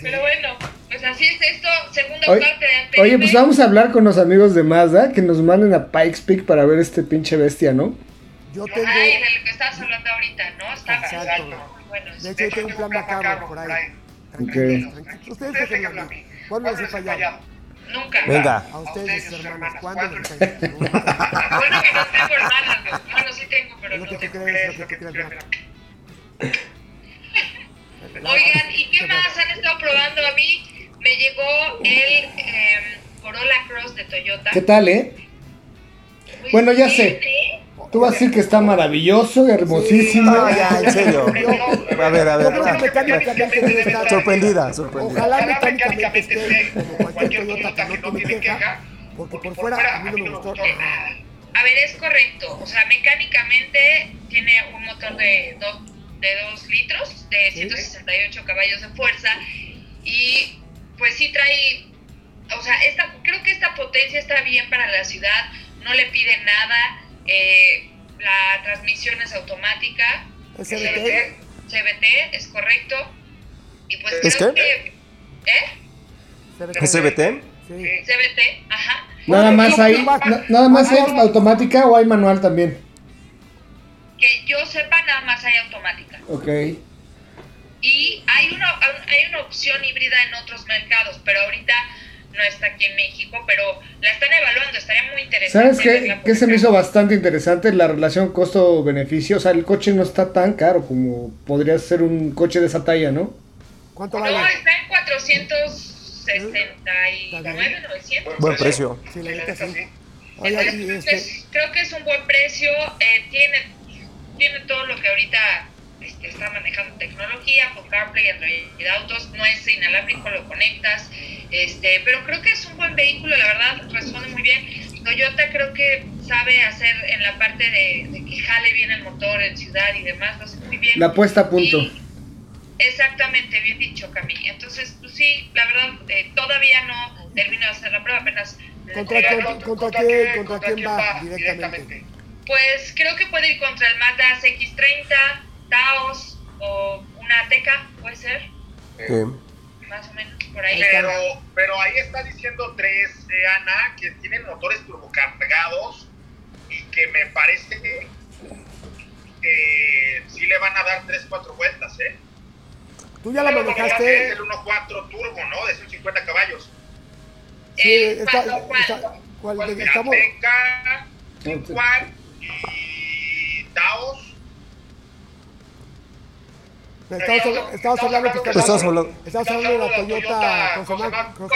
Pero bueno, pues así es esto, segunda Oye, parte de oye, pues vamos a hablar con los amigos de Mazda que nos manden a Pikes Peak para ver este pinche bestia, ¿no? Yo tengo, Ay, de lo que estabas hablando ahorita, ¿no? Está Exacto. muy bueno. de hecho, yo tengo un plan macabro por ahí. Ok. Tranquilos. Ustedes déjenlo a mí. ¿Cuándo les he fallado? Nunca. Venga. A ustedes, sus hermanos. ¿Cuándo? Bueno que no tengo hermanas, ¿no? bueno sí tengo, pero no que tú tengo. crees, lo que tú crees. Oigan, ¿y qué más han estado probando? A mí me llegó el eh, Corolla Cross de Toyota. ¿Qué tal, eh? Muy Bueno, ya bien, sé. ¿eh? Tú vas a decir que está maravilloso, hermosísimo. No, ya, en serio. A ver, a Yo creo que ver. mecánicamente debe estar. Sorprendida, sorprendida. Ojalá mecánicamente esté como cualquier Toyota que no tiene queja, porque por fuera a mí no me gustó nada. A ver, es correcto. O sea, mecánicamente tiene un motor de 2 de dos litros, de 168 caballos de fuerza. Y pues sí trae. O sea, esta, creo que esta potencia está bien para la ciudad. No le pide nada. Eh, la transmisión es automática. ¿Es CVT? CVT, es correcto. Y pues ¿Es creo qué? que. ¿Eh? ¿Es CBT? Sí. CVT, ajá. Nada más hay, na- nada más hay automática o hay manual también. Que yo sepa, nada más hay automática. Ok. Y hay una, hay una opción híbrida en otros mercados, pero ahorita no está aquí en México, pero la están evaluando, estaría muy interesante. ¿Sabes qué, qué se me hizo bastante interesante? La relación costo-beneficio. O sea, el coche no está tan caro como podría ser un coche de esa talla, ¿no? ¿Cuánto No, vale? está en 469, 900. Buen precio. Sí, la neta sí. Oye, y Entonces, este, creo que es un buen precio, eh, tiene, tiene todo lo que ahorita este, está manejando tecnología, con CarPlay, Android Autos, no es inalámbrico, lo conectas, este, pero creo que es un buen vehículo, la verdad, responde muy bien. Toyota creo que sabe hacer en la parte de, de que jale bien el motor en ciudad y demás, lo hace muy bien. La puesta a punto. Y- Exactamente, bien dicho, Cami. Entonces, pues sí, la verdad, eh, todavía no termino de hacer la prueba, apenas... ¿Contra, quién, contra, quién, ¿Contra quién va directamente? Pues creo que puede ir contra el Mazda CX-30, Taos o una Ateca, puede ser, Sí. más o menos, por ahí. Pero, pero ahí está diciendo tres, eh, Ana, que tienen motores turbocargados y que me parece que sí le van a dar 3-4 vueltas, ¿eh? Tú ya la Es manejaste. el 1.4 turbo, ¿no? De 150 caballos. Sí, Eh, está, y Taos. Estamos, habla- estamos hablando Estamos hablando- estamos hablando de la Toyota. Cross Corolla. Cross.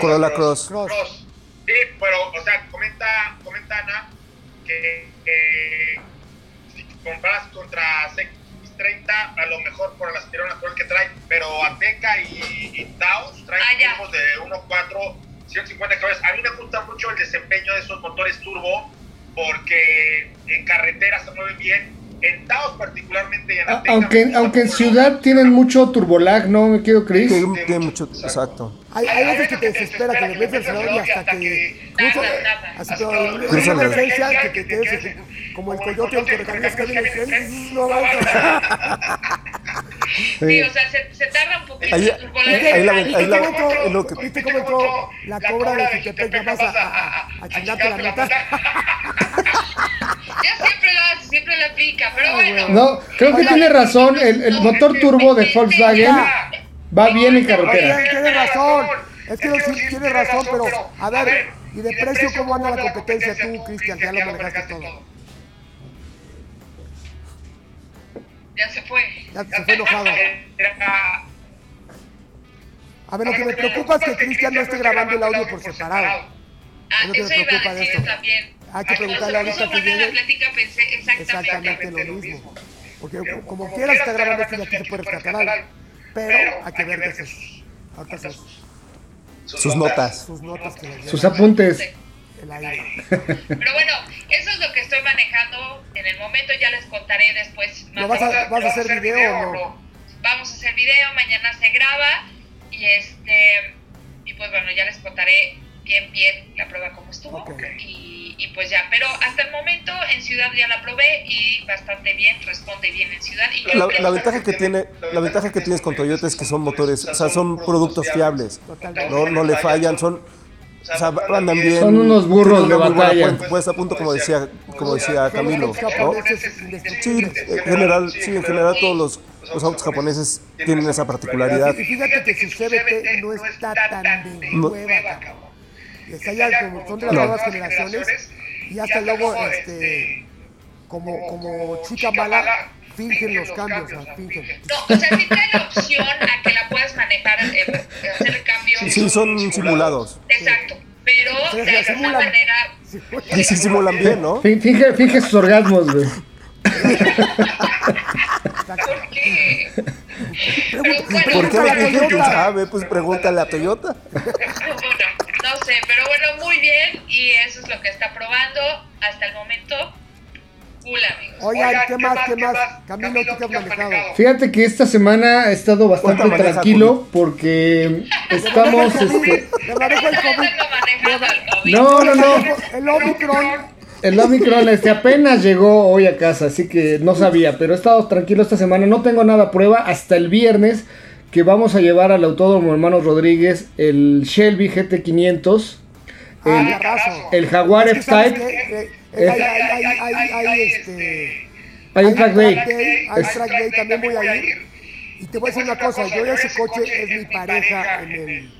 Corolla Cross. Cross. Cross. Sí, pero, o sea, comenta, comenta Ana que, que si comparas contra CX30, a lo mejor por el aspirón natural que trae, pero Ateca y, y Taos traen Ah, turbos de 1.4, 150 caballos. A mí me gusta mucho el desempeño de esos motores turbo porque en carretera se mueven bien. En Taos particularmente y en A- Ateca me Aunque, gusta aunque en ciudad tienen mucho turbolag, ¿no? Me quiero Chris. Tiene, tiene mucho, exacto. Hay, hay veces que te desespera, que le metes el y hasta que la- que te quedes como el coyote del correcaminos que viene y dice, no avanza. Sí, o sea, se, se tarda un poquito. Ahí- la- ¿Viste ahí la- cómo entró- es lo que- ¿Viste cómo entró la cobra de Jutepec nada más a, a, a chingarte la mitad? Ya siempre lo hace, siempre lo aplica, pero bueno. No, creo que tiene razón. El, el motor turbo de Volkswagen va bien en carretera. Oye, tienes razón. Es que sí, tienes razón, pero a ver, ¿y de precio cómo anda la competencia tú, Cristian? Que ya lo manejaste todo. Ya se fue. Ya se fue enojado. A ver, lo que me preocupa es que Cristian no esté grabando el audio por separado. Ah, Es lo que me eso iba preocupa a de decir esto. también. Hay que preguntarle Cuando se ahorita que llegue. plática pensé exactamente. Exactamente lo mismo. Porque como quieras está grabando esto y aquí se puede rescatar algo. Pero hay que ver de sus, ahorita sus, Sus notas. sus notas que les Sus apuntes. El aire. Pero bueno, eso es lo que estoy manejando en el momento. Ya les contaré después. más ¿Lo vas a, vas a hacer video o no? Vamos a hacer video, mañana se graba y este y pues bueno, ya les contaré bien bien la prueba cómo estuvo Ok. y, y pues ya, pero hasta el momento en ciudad ya la probé y bastante bien, responde bien en ciudad y creo La, que la ventaja que tiene, la ventaja que tienes con Toyota es que son motores, o sea, son productos fiables. No, no le fallan, son, o sea, andan bien. Son unos burros de una muy buena batalla. puesta- puesta a punto, como decía, como decía Camilo, Sí, en general, sí, en general todos los, los autos japoneses tienen esa particularidad. Y fíjate que su CBT no está tan de No. nueva, cabrón. Está ya como son de las No. nuevas generaciones y hasta luego, este, como, como chica mala, fingen los cambios, o sea, fingen. no, o sea, sí la opción a que la puedas manejar, eh, hacer el cambio. Sí, son simulados. Exacto, pero Sí, de sí, alguna simulan. manera Y sí simulan bien, ¿no? Fin- Finge, finge sus orgasmos, güey. ¿Por qué? Pregunta- ¿Por qué pregúntale lo a dije? ¿Quién Toyota. sabe? Pues pregúntale a Toyota. Bueno, no sé, pero bueno, muy bien. Y eso es lo que está probando hasta el momento. Cool, amigos. Oigan, ¿qué más, qué más? Camilo, ¿tú qué has manejado? Fíjate que esta semana he estado bastante ¿Cuánta maneja, tranquilo porque estamos, este... No, no, no. El Omicron. El Omicron este apenas llegó hoy a casa, así que no sabía, pero he estado tranquilo esta semana, no tengo nada a prueba hasta el viernes que vamos a llevar al Autódromo Hermanos Rodríguez el Shelby GT500, Ah, el, carrazo. el Jaguar Es que, ¿sabes F-Type, Hay, hay, hay, hay, este... hay un track day. Hay track day, también voy a ir. Y te voy a decir una cosa, yo ese coche es mi pareja en, el,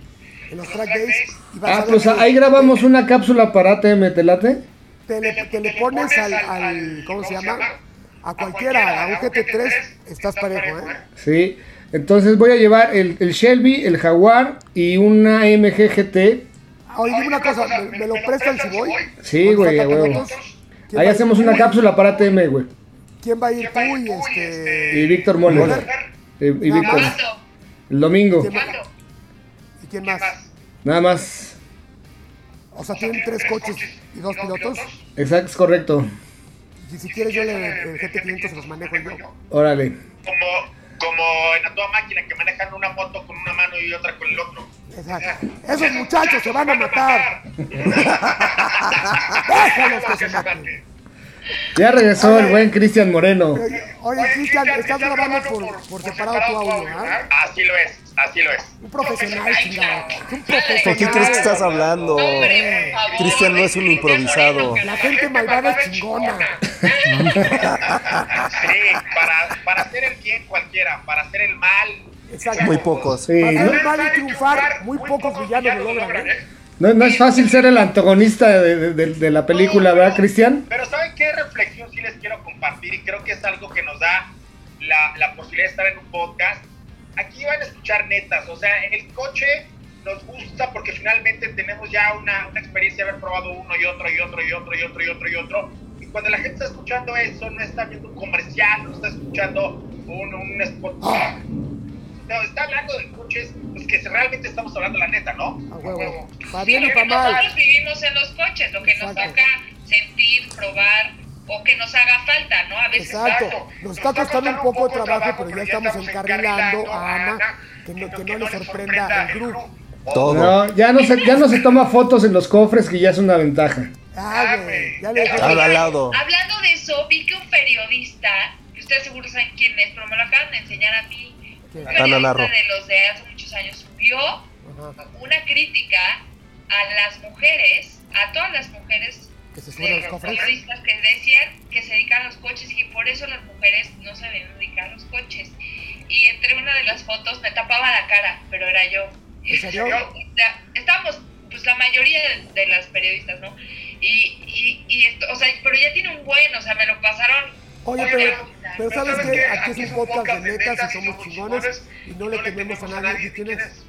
en los track days. Y vas Ah, pues ahí grabamos una cápsula para ATM, ¿te late? te le, te le pones al, al, ¿cómo se llama? A cualquiera, a un GT3, estás parejo, ¿eh? Sí, entonces voy a llevar el, el Shelby, el Jaguar y una MG GT. Oye, dime una cosa, ¿me, me lo prestan si voy? Sí, güey, ¿quién Ahí hacemos una cápsula para ATM, güey. ¿Quién va a ir tú y este... Y Víctor Moller. Y, y Víctor. El domingo. ¿Quién ¿Cuándo? ¿Y quién más? Nada más. O sea, tienen tres coches y dos pilotos. Exacto, es correcto. Y si quieres yo le, el GT500 se los manejo yo. Órale. como, como en manejando a máquina que manejan una moto con una mano y otra con el otro. Exacto. Esos muchachos se van a matar. Déjalos que se maten. Ya regresó el buen Cristian Moreno. Oye, Cristian, estás grabando por, por separado tu audio, ¿ah? Así lo es, así lo es. Un profesional, chingado. Un ¿Con quién profesional. crees que estás hablando? Por Cristian no es un improvisado. La gente malvada es chingona. Sí, para, para hacer el bien cualquiera, para hacer el mal. Exacto. Muy pocos. Sí, Para no, mal y triunfar, muy pocos villanos lo logran, ¿eh? no, no es fácil ser el antagonista de, de- de- de la película, ¿verdad, Cristian? Pero ¿saben qué reflexión sí les quiero compartir? Y creo que es algo que nos da la, la posibilidad de estar en un podcast. Aquí van a escuchar netas, o sea, en el coche nos gusta porque finalmente tenemos ya una, una experiencia de haber probado uno y otro y otro y otro y otro y otro y otro. Y cuando la gente está escuchando eso, no está viendo un comercial, no está escuchando un, un spot. No, está hablando de coches, pues que realmente estamos hablando la neta, ¿no? A huevo. Para bien y Porque para mal. nosotros vivimos en los coches, lo que nos toca sentir, probar o que nos haga falta, ¿no? A veces Exacto. Nos está costando un poco de trabajo, pero ya estamos encarrilando a Ana que no, que no le sorprenda el grupo. Todo. No, ya no se, ya no se toma fotos en los cofres, que ya es una ventaja. Ah, güey. Ya le lado. Hablando de eso, vi que un periodista, que ustedes seguro saben quién es, pero me lo acaban de enseñar a mí, un Ana periodista Narro. de los de hace muchos años subió Ajá. una crítica a las mujeres, a todas las mujeres Que se suben a los periodistas que decían que se dedican a los coches y que por eso las mujeres no se deben dedicar a los coches. Y entre una de las fotos me tapaba la cara, pero era yo. ¿En serio? Está- Estábamos, pues la mayoría de, de las periodistas, ¿no? Y, y, y esto, o sea, pero ya tiene un buen, o sea, me lo pasaron. Oye, pero, pero ¿sabes qué? Aquí es un podcast de netas y somos chingones y no le tememos a nadie. ¿Y quién es?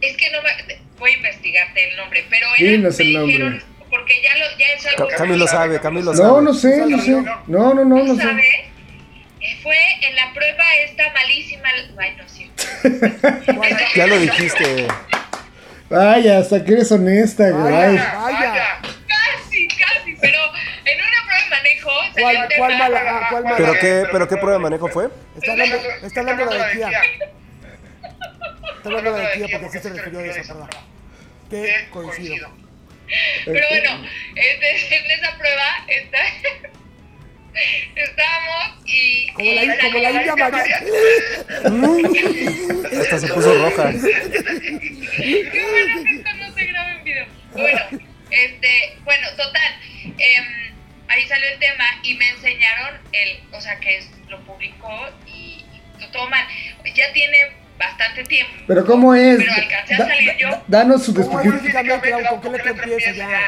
Es que no me. Voy a investigarte el nombre, pero era, Dinos el nombre. dijeron, porque ya, lo, ya es algo. Ca- Camilo sabe, Camilo sabe. No, no sé, no sé. No, no, no, no sé. ¿Sabes? Eh, Fue en la prueba esta malísima. Ay, no es. Ya lo dijiste. Vaya, hasta que eres honesta, güey. Vaya, vaya. Casi, casi, pero en una prueba de manejo. ¿Cuál, mala? ah, ¿Cuál mala? ¿Pero qué, pero qué prueba de manejo fue? Está hablando, está hablando de la de Kia. Está hablando de la de Kia porque sí se refirió a esa prueba. Que coincido. Pero bueno, este, en esa prueba está, estábamos y. Como la, y como la India María. Hasta se puso roja. Qué bueno que esto no se graba en video. Bueno, este, bueno, total. em, ahí salió el tema y me enseñaron el, o sea, que es- lo publicó y, y todo mal. Ya tiene bastante tiempo. Pero ¿cómo es? Pero alcancé a Da- salir da- yo. danos su ¿Cómo es descripción. ¿Con qué letra empieza ya?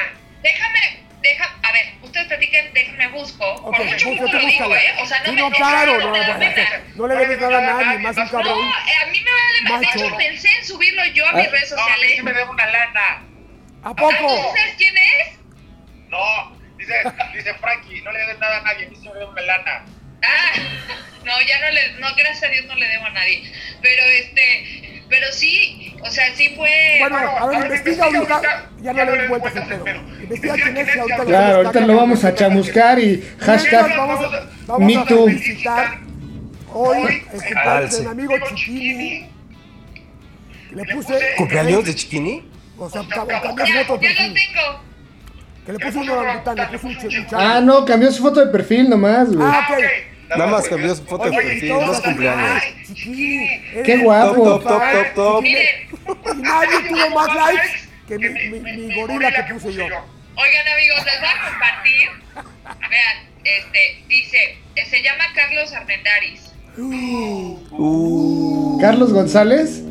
Déjame, deja, a ver, ustedes platiquen, déjenme busco. Ok, Por mucho gusto lo digo, búscala. ¿eh? O sea, no Sí, me no, claro, no, no, no, no le debes nada a nadie, más un No, cabrón. eh, a mí me vale más. De hecho, pensé en subirlo yo a mis Ah. redes No, a mí sociales. sí me debe una lana. ¿A poco? ¿tú sabes quién es? No, dice, dice Frankie, no le debes nada a nadie, a mí sí me debe una lana. Ah, no, ya no le, no, gracias a Dios no le debo a nadie. Pero este, pero sí, o sea, sí fue. Bueno, a ver, investiga ahorita. Ya no le des vueltas al pedo. Investiga quién es y ahorita lo Claro, ahorita lo vamos a chamuscar y hashtag Vamos a, vamos Me a Too. felicitar hoy el cumpleaños Alce. de mi amigo Chiquini. Le puse. ¿Cumpleaños de Chiquini? O sea, cam- cambié ya, lo tengo. Que le puse un orangután, le puse un Ah, no, cambió su foto de perfil nomás, güey. Ah, ok. Nada más cambió su foto de perfil, todos no es así, cumpleaños. Qué guapo. Top, top, top, top, nadie tuvo más likes que mi, mi, mi gorila que puse yo. oigan amigos, les voy a compartir. Vean, este, dice, se llama Carlos Armendaris. Uh, Carlos González.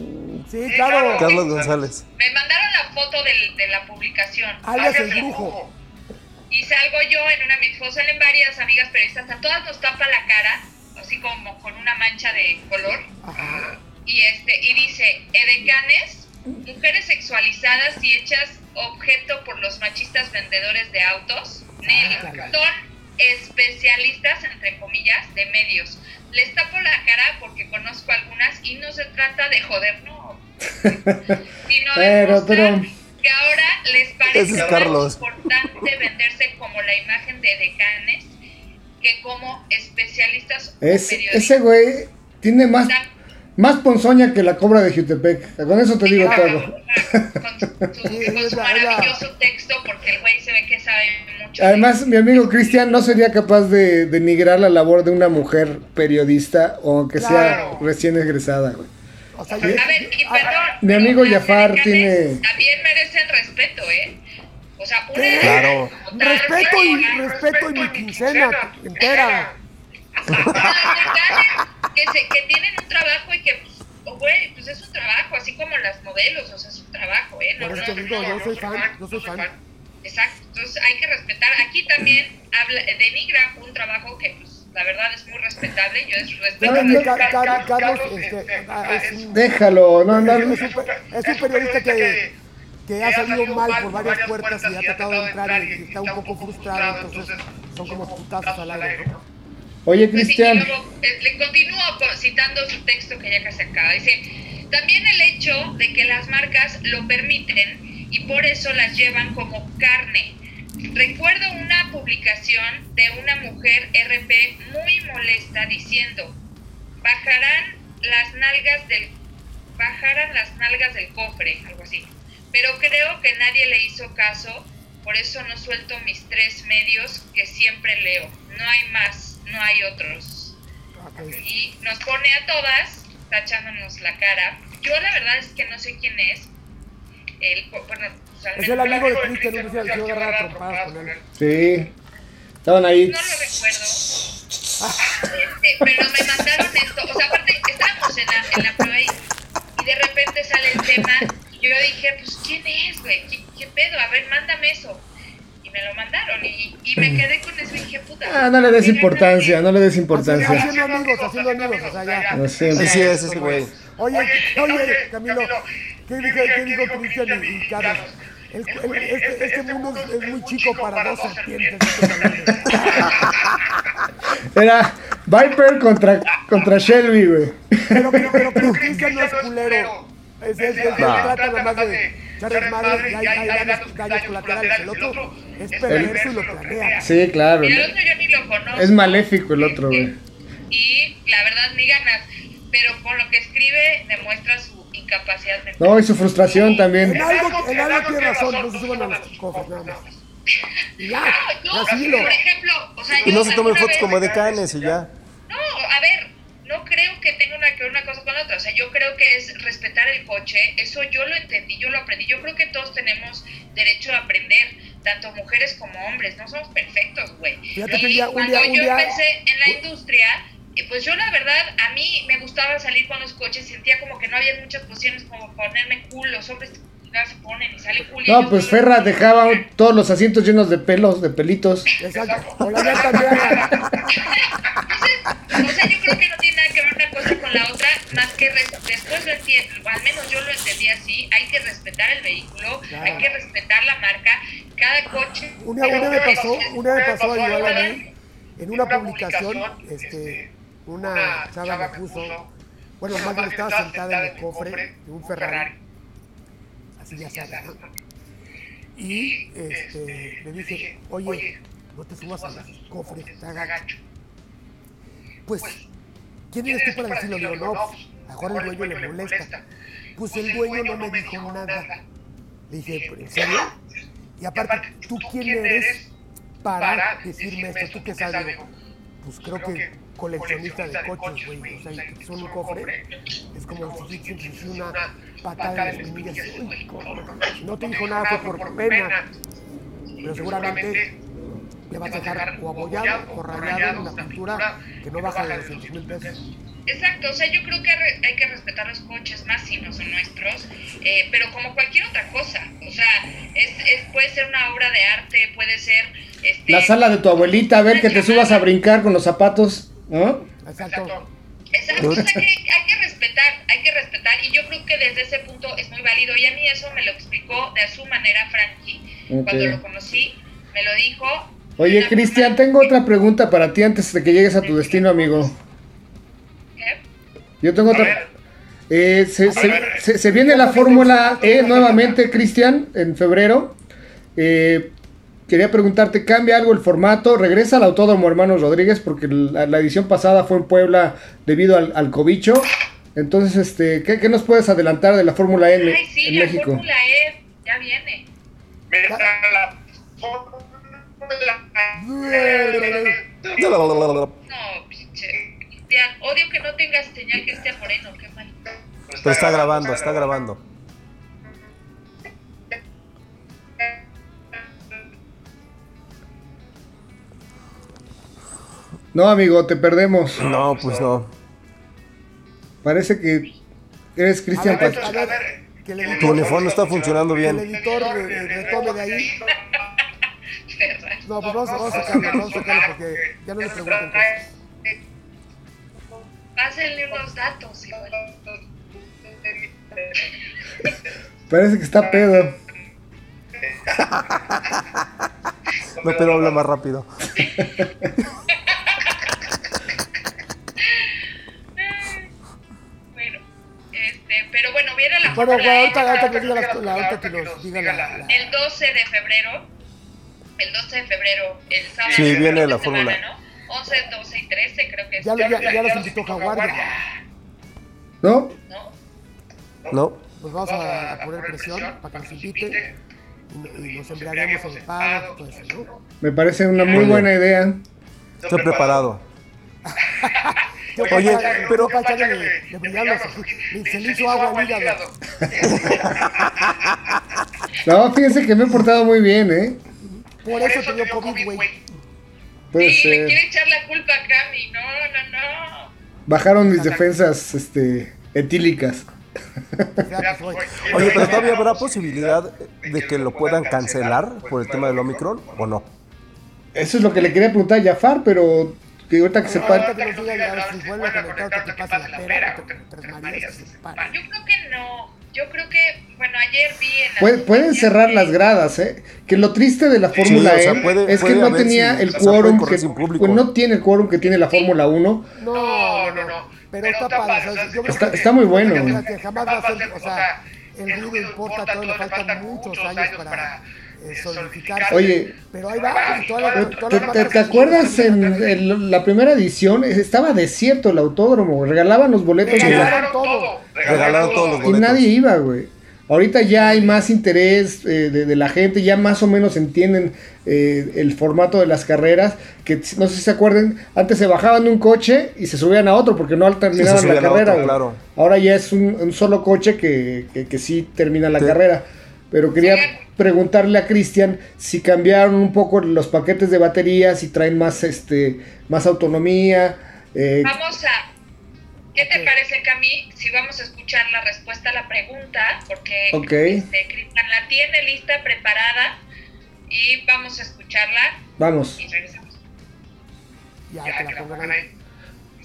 Sí, claro. Carlos González. Me mandaron la foto del- de la publicación. Alias el brujo. Y salgo yo en una fotos, salen varias amigas periodistas, a todas nos tapa la cara, así como con una mancha de color. Y este, y dice, edecanes, mujeres sexualizadas y hechas objeto por los machistas vendedores de autos, Nelly, son especialistas, entre comillas, de medios. Les tapo la cara porque conozco algunas y no se trata de joder, no. Sino Pero, pero- que ahora les parece más importante venderse como la imagen de decanes que como especialistas Es, periodistas. ese güey tiene más, Más ponzoña que la cobra de Jutepec. Con eso te digo todo. Con su, con su maravilloso texto, porque el güey se ve que sabe mucho. Además, mi amigo Cristian no sería capaz de denigrar la labor de una mujer periodista o aunque sea recién egresada, güey. O sea, A ver, y perdón. Mi amigo Jafar tiene- También merecen respeto, ¿eh? O sea, ¿Qué? Claro. respeto y respeto y mi quincena entera. Que, se, que tienen un trabajo y que, pues, oh, güey, pues es un trabajo, así como las modelos, o sea, es un trabajo, ¿eh? No, Por eso no, te digo, no, yo soy fan, yo soy fan. Exacto, entonces hay que respetar. Aquí también habla, denigra un trabajo que, pues, la verdad es muy respetable. Yo es respeto. ¿Sabes que Ca- Car- Carlos este, es un Déjalo, no, no, no. Es un, pe- es un periodista que, que ha salido mal por varias puertas y ha tratado de entrar y está un poco frustrado, entonces son como putazos al aire. ¿no? Oye, Pues sí, Cristian. y luego, eh, le continúo co- citando su texto que ya casi acaba. Dice, también el hecho de que las marcas lo permiten y por eso las llevan como carne. Recuerdo una publicación de una mujer RP muy molesta diciendo, bajarán las nalgas del bajaran las nalgas del cofre, algo así. Pero creo que nadie le hizo caso, por eso no suelto mis tres medios que siempre leo. No hay más, no hay otros. Y nos pone a todas tachándonos la cara. Yo la verdad es que no sé quién es. Él, bueno, Es el amigo de Cristian, un día yo agarraba trompadas con él. Sí. Estaban ahí. No lo recuerdo. Este, pero me mandaron esto. O sea, aparte, estábamos en la, en la prueba y, y de repente sale el tema. Y yo dije, pues, ¿quién es, güey? ¿Qué, qué pedo? A ver, mándame eso. Y me lo mandaron. Y, y me quedé con eso y dije, puta. Ah, no le des importancia, no le des importancia. haciendo amigos, haciendo amigos, o sea, ya. No sé. Así es ese güey. Oye, oye, Camilo, ¿qué dijo, qué dijo Cristian y, y Carlos? El- el- este, este mundo es, es muy chico para dos serpientes. este. Era Viper contra, contra Shelby, güey. Pero, pero, pero, pero Cristian no es culero. Es, es, es, No. trata nada más de echar madre y hay, daños, colaterales. El otro es perverso y lo planea. Sí, claro. Mira, el otro yo ni lo conozco. Es maléfico el otro, güey. Y la verdad, ni ganas. Pero con lo que escribe, demuestra su incapacidad mental. No, y su frustración también. En algo, en algo tiene razón, no se suban a los cofres nada más. Y ya, No, síguelo. por ejemplo, o sea, Y no se tomen fotos como de canes y ya. No, a ver, no creo que tenga una que ver una cosa con la otra. O sea, yo creo que es respetar el coche. Eso yo lo entendí, yo lo aprendí. Yo creo que todos tenemos derecho a aprender, tanto mujeres como hombres. No somos perfectos, güey. Y día- un cuando día- un yo día- empecé en la industria, pues yo la verdad, a mí me gustaba salir con los coches. Sentía como que no había muchas posiciones como ponerme cool. Los hombres ya se ponen y sale cool. y No, pues Ferra dejaba un- todos los asientos llenos de pelos, de pelitos. Exacto. O la llanta negra. Entonces, o sea, yo creo que no tiene nada que ver una cosa con la otra, más que res- después lo entiendo, al menos yo lo entendí así, hay que respetar el vehículo, hay que respetar la marca, cada coche. Un día, un día me pasó, un día me pasó igual a mí, en una publicación, este, una chava me puso, bueno, más bien estaba sentada en el cofre de un Ferrari, así ya sabes, ¿no? Y este, le dije, oye, no te subas a los cofres, está gacho. Pues, ¿quién eres tú para decirlo? Digo, no, pues, a lo mejor el dueño le molesta. Pues el dueño no me dijo nada. Le dije, ¿en serio? Y aparte, ¿tú quién eres para decirme esto? ¿Tú qué sabes? Pues creo que coleccionista de coches, güey. O sea, son un cofre. Es como si si una patada las espinillas. Uy, no te dijo nada fue por pena. Pero seguramente le vas a dejar o abollado o rayado en una pintura que no baja de 200 mil pesos. Exacto, o sea, yo creo que hay que respetar los coches más si no son nuestros, eh, pero como cualquier otra cosa, o sea, es, es- puede ser una obra de arte, puede ser... Este, La sala de tu abuelita, a ver que te subas a brincar con los zapatos, ¿no? Exacto. Exacto, o sea que hay que respetar, hay que respetar, y yo creo que desde ese punto es muy válido, y a mí eso me lo explicó de su manera Frankie, cuando lo conocí, me lo dijo. Oye, Cristian, forma- tengo otra pregunta para ti antes de que llegues a tu destino, amigo. ¿Qué? Yo tengo otra. Eh, se, se- se- se viene la Fórmula E nuevamente, Cristian, en febrero. Eh, quería preguntarte, ¿cambia algo el formato? ¿Regresa al Autódromo Hermanos Rodríguez? Porque la, la edición pasada fue en Puebla debido al, al cobicho. Entonces, este, ¿qué, qué nos puedes adelantar de la Fórmula E en, Ay, sí, en la México? Fórmula E ya viene. La Fórmula No, pinche. Cristian, odio que no tengas señal Cristian Moreno, qué mal. Pero está grabando, está grabando. No, amigo, te perdemos. No, pues no. Parece que eres Cristian A ver, Pacheco. a ver, que el Tu uniforme está funcionando que el bien. editor retome de ahí. No, pues vamos, a- vamos a sacarlo, vamos a sacarlo porque ya no le pregunten cosas. Pásenle unos datos igual. Parece que está pedo. No, pero habla más rápido. este, pero bueno, viene la Bueno, Fórmula E ahorita, ahorita que diga la, la- ahorita que nos diga la, la- el 12 de febrero. El 12 de febrero, el sábado. Sí, viene la semana, Fórmula. ¿no? 11, 12 y 13 creo que es. ya, lo- ya, ya los invitó Jaguar, ya. ¿No? ¿no? No. pues vamos a, a poner presión para que nos invite y, nos embriaguemos en el pago, todo eso, ¿no? Me parece una muy buena idea. Estoy preparado. Yo, Oye, pero- papá, ya le, le- se le hizo agua al hígado. No, fíjense que me he portado muy bien, ¿eh? Por eso te dio COVID, güey. Sí, le quiere echar la culpa a Cami. No, no, no. Bajaron mis defensas este, etílicas. Oye, pero todavía habrá posibilidad de que lo puedan cancelar por el tema del Omicron o no. Eso es lo que le quería preguntar a Jafar, pero que ahorita que sepa. Ahorita que nos diga ya si vuelve a conectar, que te pase la pera, que te- Tres Marías, que se para. Yo creo que no. Yo creo que, bueno, ayer vi en las Pueden, cerrar que- las gradas, ¿eh? Que lo triste de la Fórmula o sea, E puede- es que no tenía si- el o sea, puede quórum que pues no tiene el quórum que tiene la Fórmula 1. No, no, no. Pero está padre. o sea, yo creo Está- que- está muy bueno. que jamás va a ser, o sea, el ruido importa, todavía le faltan muchos años para eh, solidificarse. Oye. pero ahí va, y todas Pero, las- todas ¿Te, las te- marcas te acuerdas en, en la primera edición? Estaba desierto el autódromo, regalaban los boletos y, Regalaron todo. Regalaron todos los y nadie iba, güey. Ahorita ya hay más interés eh, de, de la gente, ya más o menos entienden eh, el formato de las carreras, que no sé si se acuerdan, antes se bajaban de un coche y se subían a otro porque no terminaban la carrera. otro, güey. claro. Ahora ya es un, un solo coche que, que, que sí termina la Sí. carrera. Pero quería. Preguntarle a Cristian si cambiaron un poco los paquetes de batería, si traen más este más autonomía. eh, Vamos a. ¿Qué te parece, Cami? Si vamos a escuchar la respuesta a la pregunta, porque este, Cristian la tiene lista, preparada, y vamos a escucharla vamos. y regresamos. Ya, que la pongan ahí.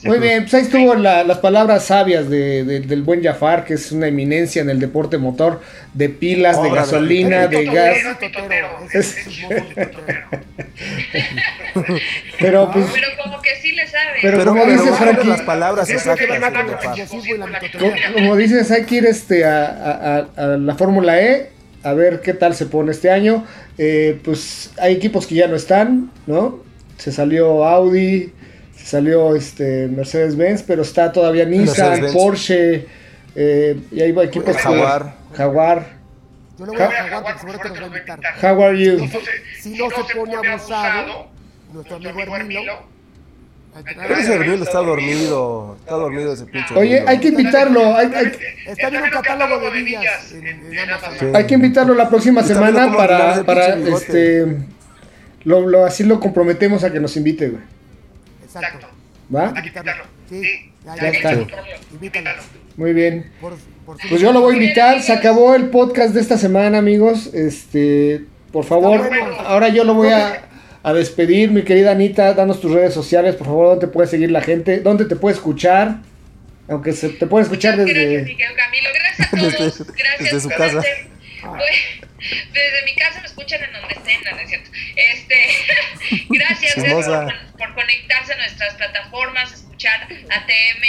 Muy bien, pues ahí estuvo la- las palabras sabias de, de- del buen Jafar, que es una eminencia en el deporte motor, de pilas, de gasolina, de es gas. Pero pues, Pero como que sí le sabe. Pero Pero, como pero dice bájale Frankie- las palabras exactas. van con de el Jafar. explosivo y la co- mitotería. como dices, hay que ir este a, a- a- a la Fórmula E, a ver qué tal se pone este año. Eh, pues hay equipos que ya no están, ¿no? Se salió Audi, salió este Mercedes-Benz, pero está todavía Nissan. Porsche, eh, y hay equipos que- Jaguar. Jaguar. Yo le voy a Jaguar porque seguro que nos va a invitar. How are you? Si no se pone abusado, nuestro amigo Hermilo. a entrenar- Ese Hermilo está dormido. Está dormido ese pinche. Oye, hay que invitarlo, hay, hay- Está un catálogo de villas en, en Amazon. Sí. hay que invitarlo la próxima semana cómo para, para este, lo, lo- así lo comprometemos a que nos invite, güey. Exacto. ¿Va? Hay que invitarlo. Sí, ya, Ya está. Invítalo. Muy bien. Por, por su- Pues yo lo voy a invitar. Se acabó el podcast de esta semana, amigos. Este, por favor, bueno. ahora yo lo voy a, a despedir, mi querida Anita. Danos tus redes sociales, por favor, dónde te puede seguir la gente, dónde te puede escuchar. Aunque se te puede escuchar Muchas gracias, desde. Miguel Camilo. Gracias a todos. Desde- gracias desde su casa. hacer- pues, desde mi casa me escuchan en donde estén, no, es cierto. Este, gracias por, por conectarse a nuestras plataformas, escuchar ATM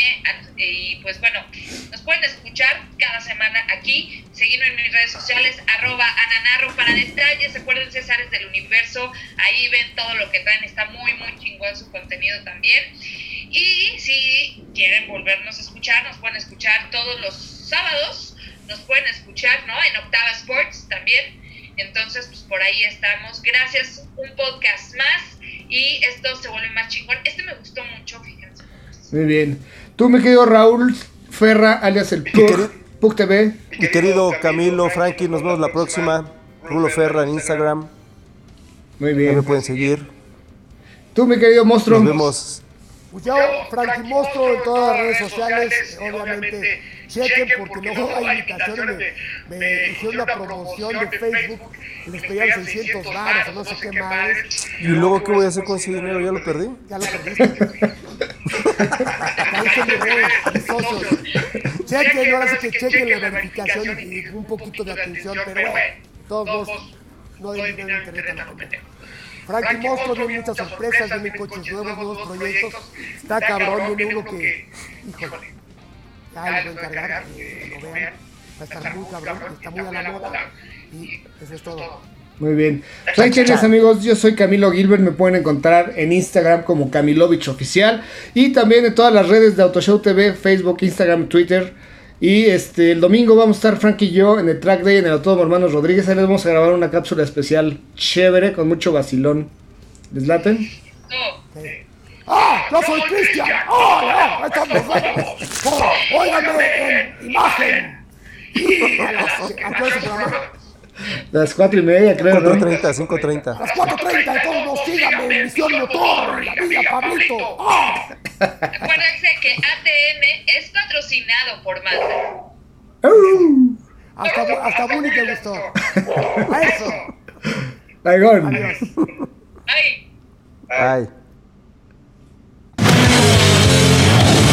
y pues bueno, nos pueden escuchar cada semana aquí, seguirme en mis redes sociales, arroba ananarro para detalles, recuerden Césares del Universo, ahí ven todo lo que traen, está muy muy chingón su contenido también. Y si quieren volvernos a escuchar, nos pueden escuchar todos los sábados, nos pueden escuchar, ¿no? En Octava Sports también. Entonces, pues por ahí estamos. Gracias, un podcast más y esto se vuelve más chingón. Este me gustó mucho, fíjense. Muy bien. Tú, mi querido Raúl Ferra, alias el Pug, Pug TV. Mi querido Camilo, Frankie, nos vemos la próxima. Rulo Ferra en Instagram. Muy Ya me bien. pueden seguir. Tú, mi querido monstruo. Nos vemos. Pues yo, Frankie Monstruo en todas las redes sociales, obviamente, chequen porque luego hay invitaciones, me, me hicieron una promoción de Facebook y les pedían 600 baros o no sé qué más, ¿Y luego qué voy a hacer con ese dinero? ¿Ya lo perdí? ya lo perdiste. Ahí redes, mis socios. Chequen, ahora sí que chequen la verificación y, un poquito de atención, pero bueno, todos no hay dinero en internet a la competencia. Frankie Monstruo viene muchas sorpresas, vienen coches nuevos, nuevos proyectos. Está cabrón, viene uno que, híjole, ya les voy a encargar que lo vean. Va a estar muy cabrón, está muy a la moda. Y eso es todo. Muy bien. Pues ahí tienes, amigos. Yo soy Camilo Gilbert. Me pueden encontrar en Instagram como Camilovich Oficial. Y también en todas las redes de Autoshow TV, Facebook, Instagram, Twitter. Y este el domingo vamos a estar Frank y yo en el Track Day en el Autódromo Hermanos Rodríguez. Ahí les vamos a grabar una cápsula especial chévere con mucho vacilón. ¿Les laten? No. ¡Ah! ¡Yo soy Cristian! ¡Ah! ¡Ah! ¡Estamos buenos! ¡Oh! ¡Óigame en imagen! Y a las, ¿a qué programa? Las cuatro y media, creo, ¿no? 4.30, 5.30. Las 4.30, entonces no síganme en Misión Motor, la Villa Pablito. ¡Ah! Acuérdense que ATM es patrocinado por Mazda. Hasta, hasta Bully te gustó. A eso. Adiós. Ay. Ay.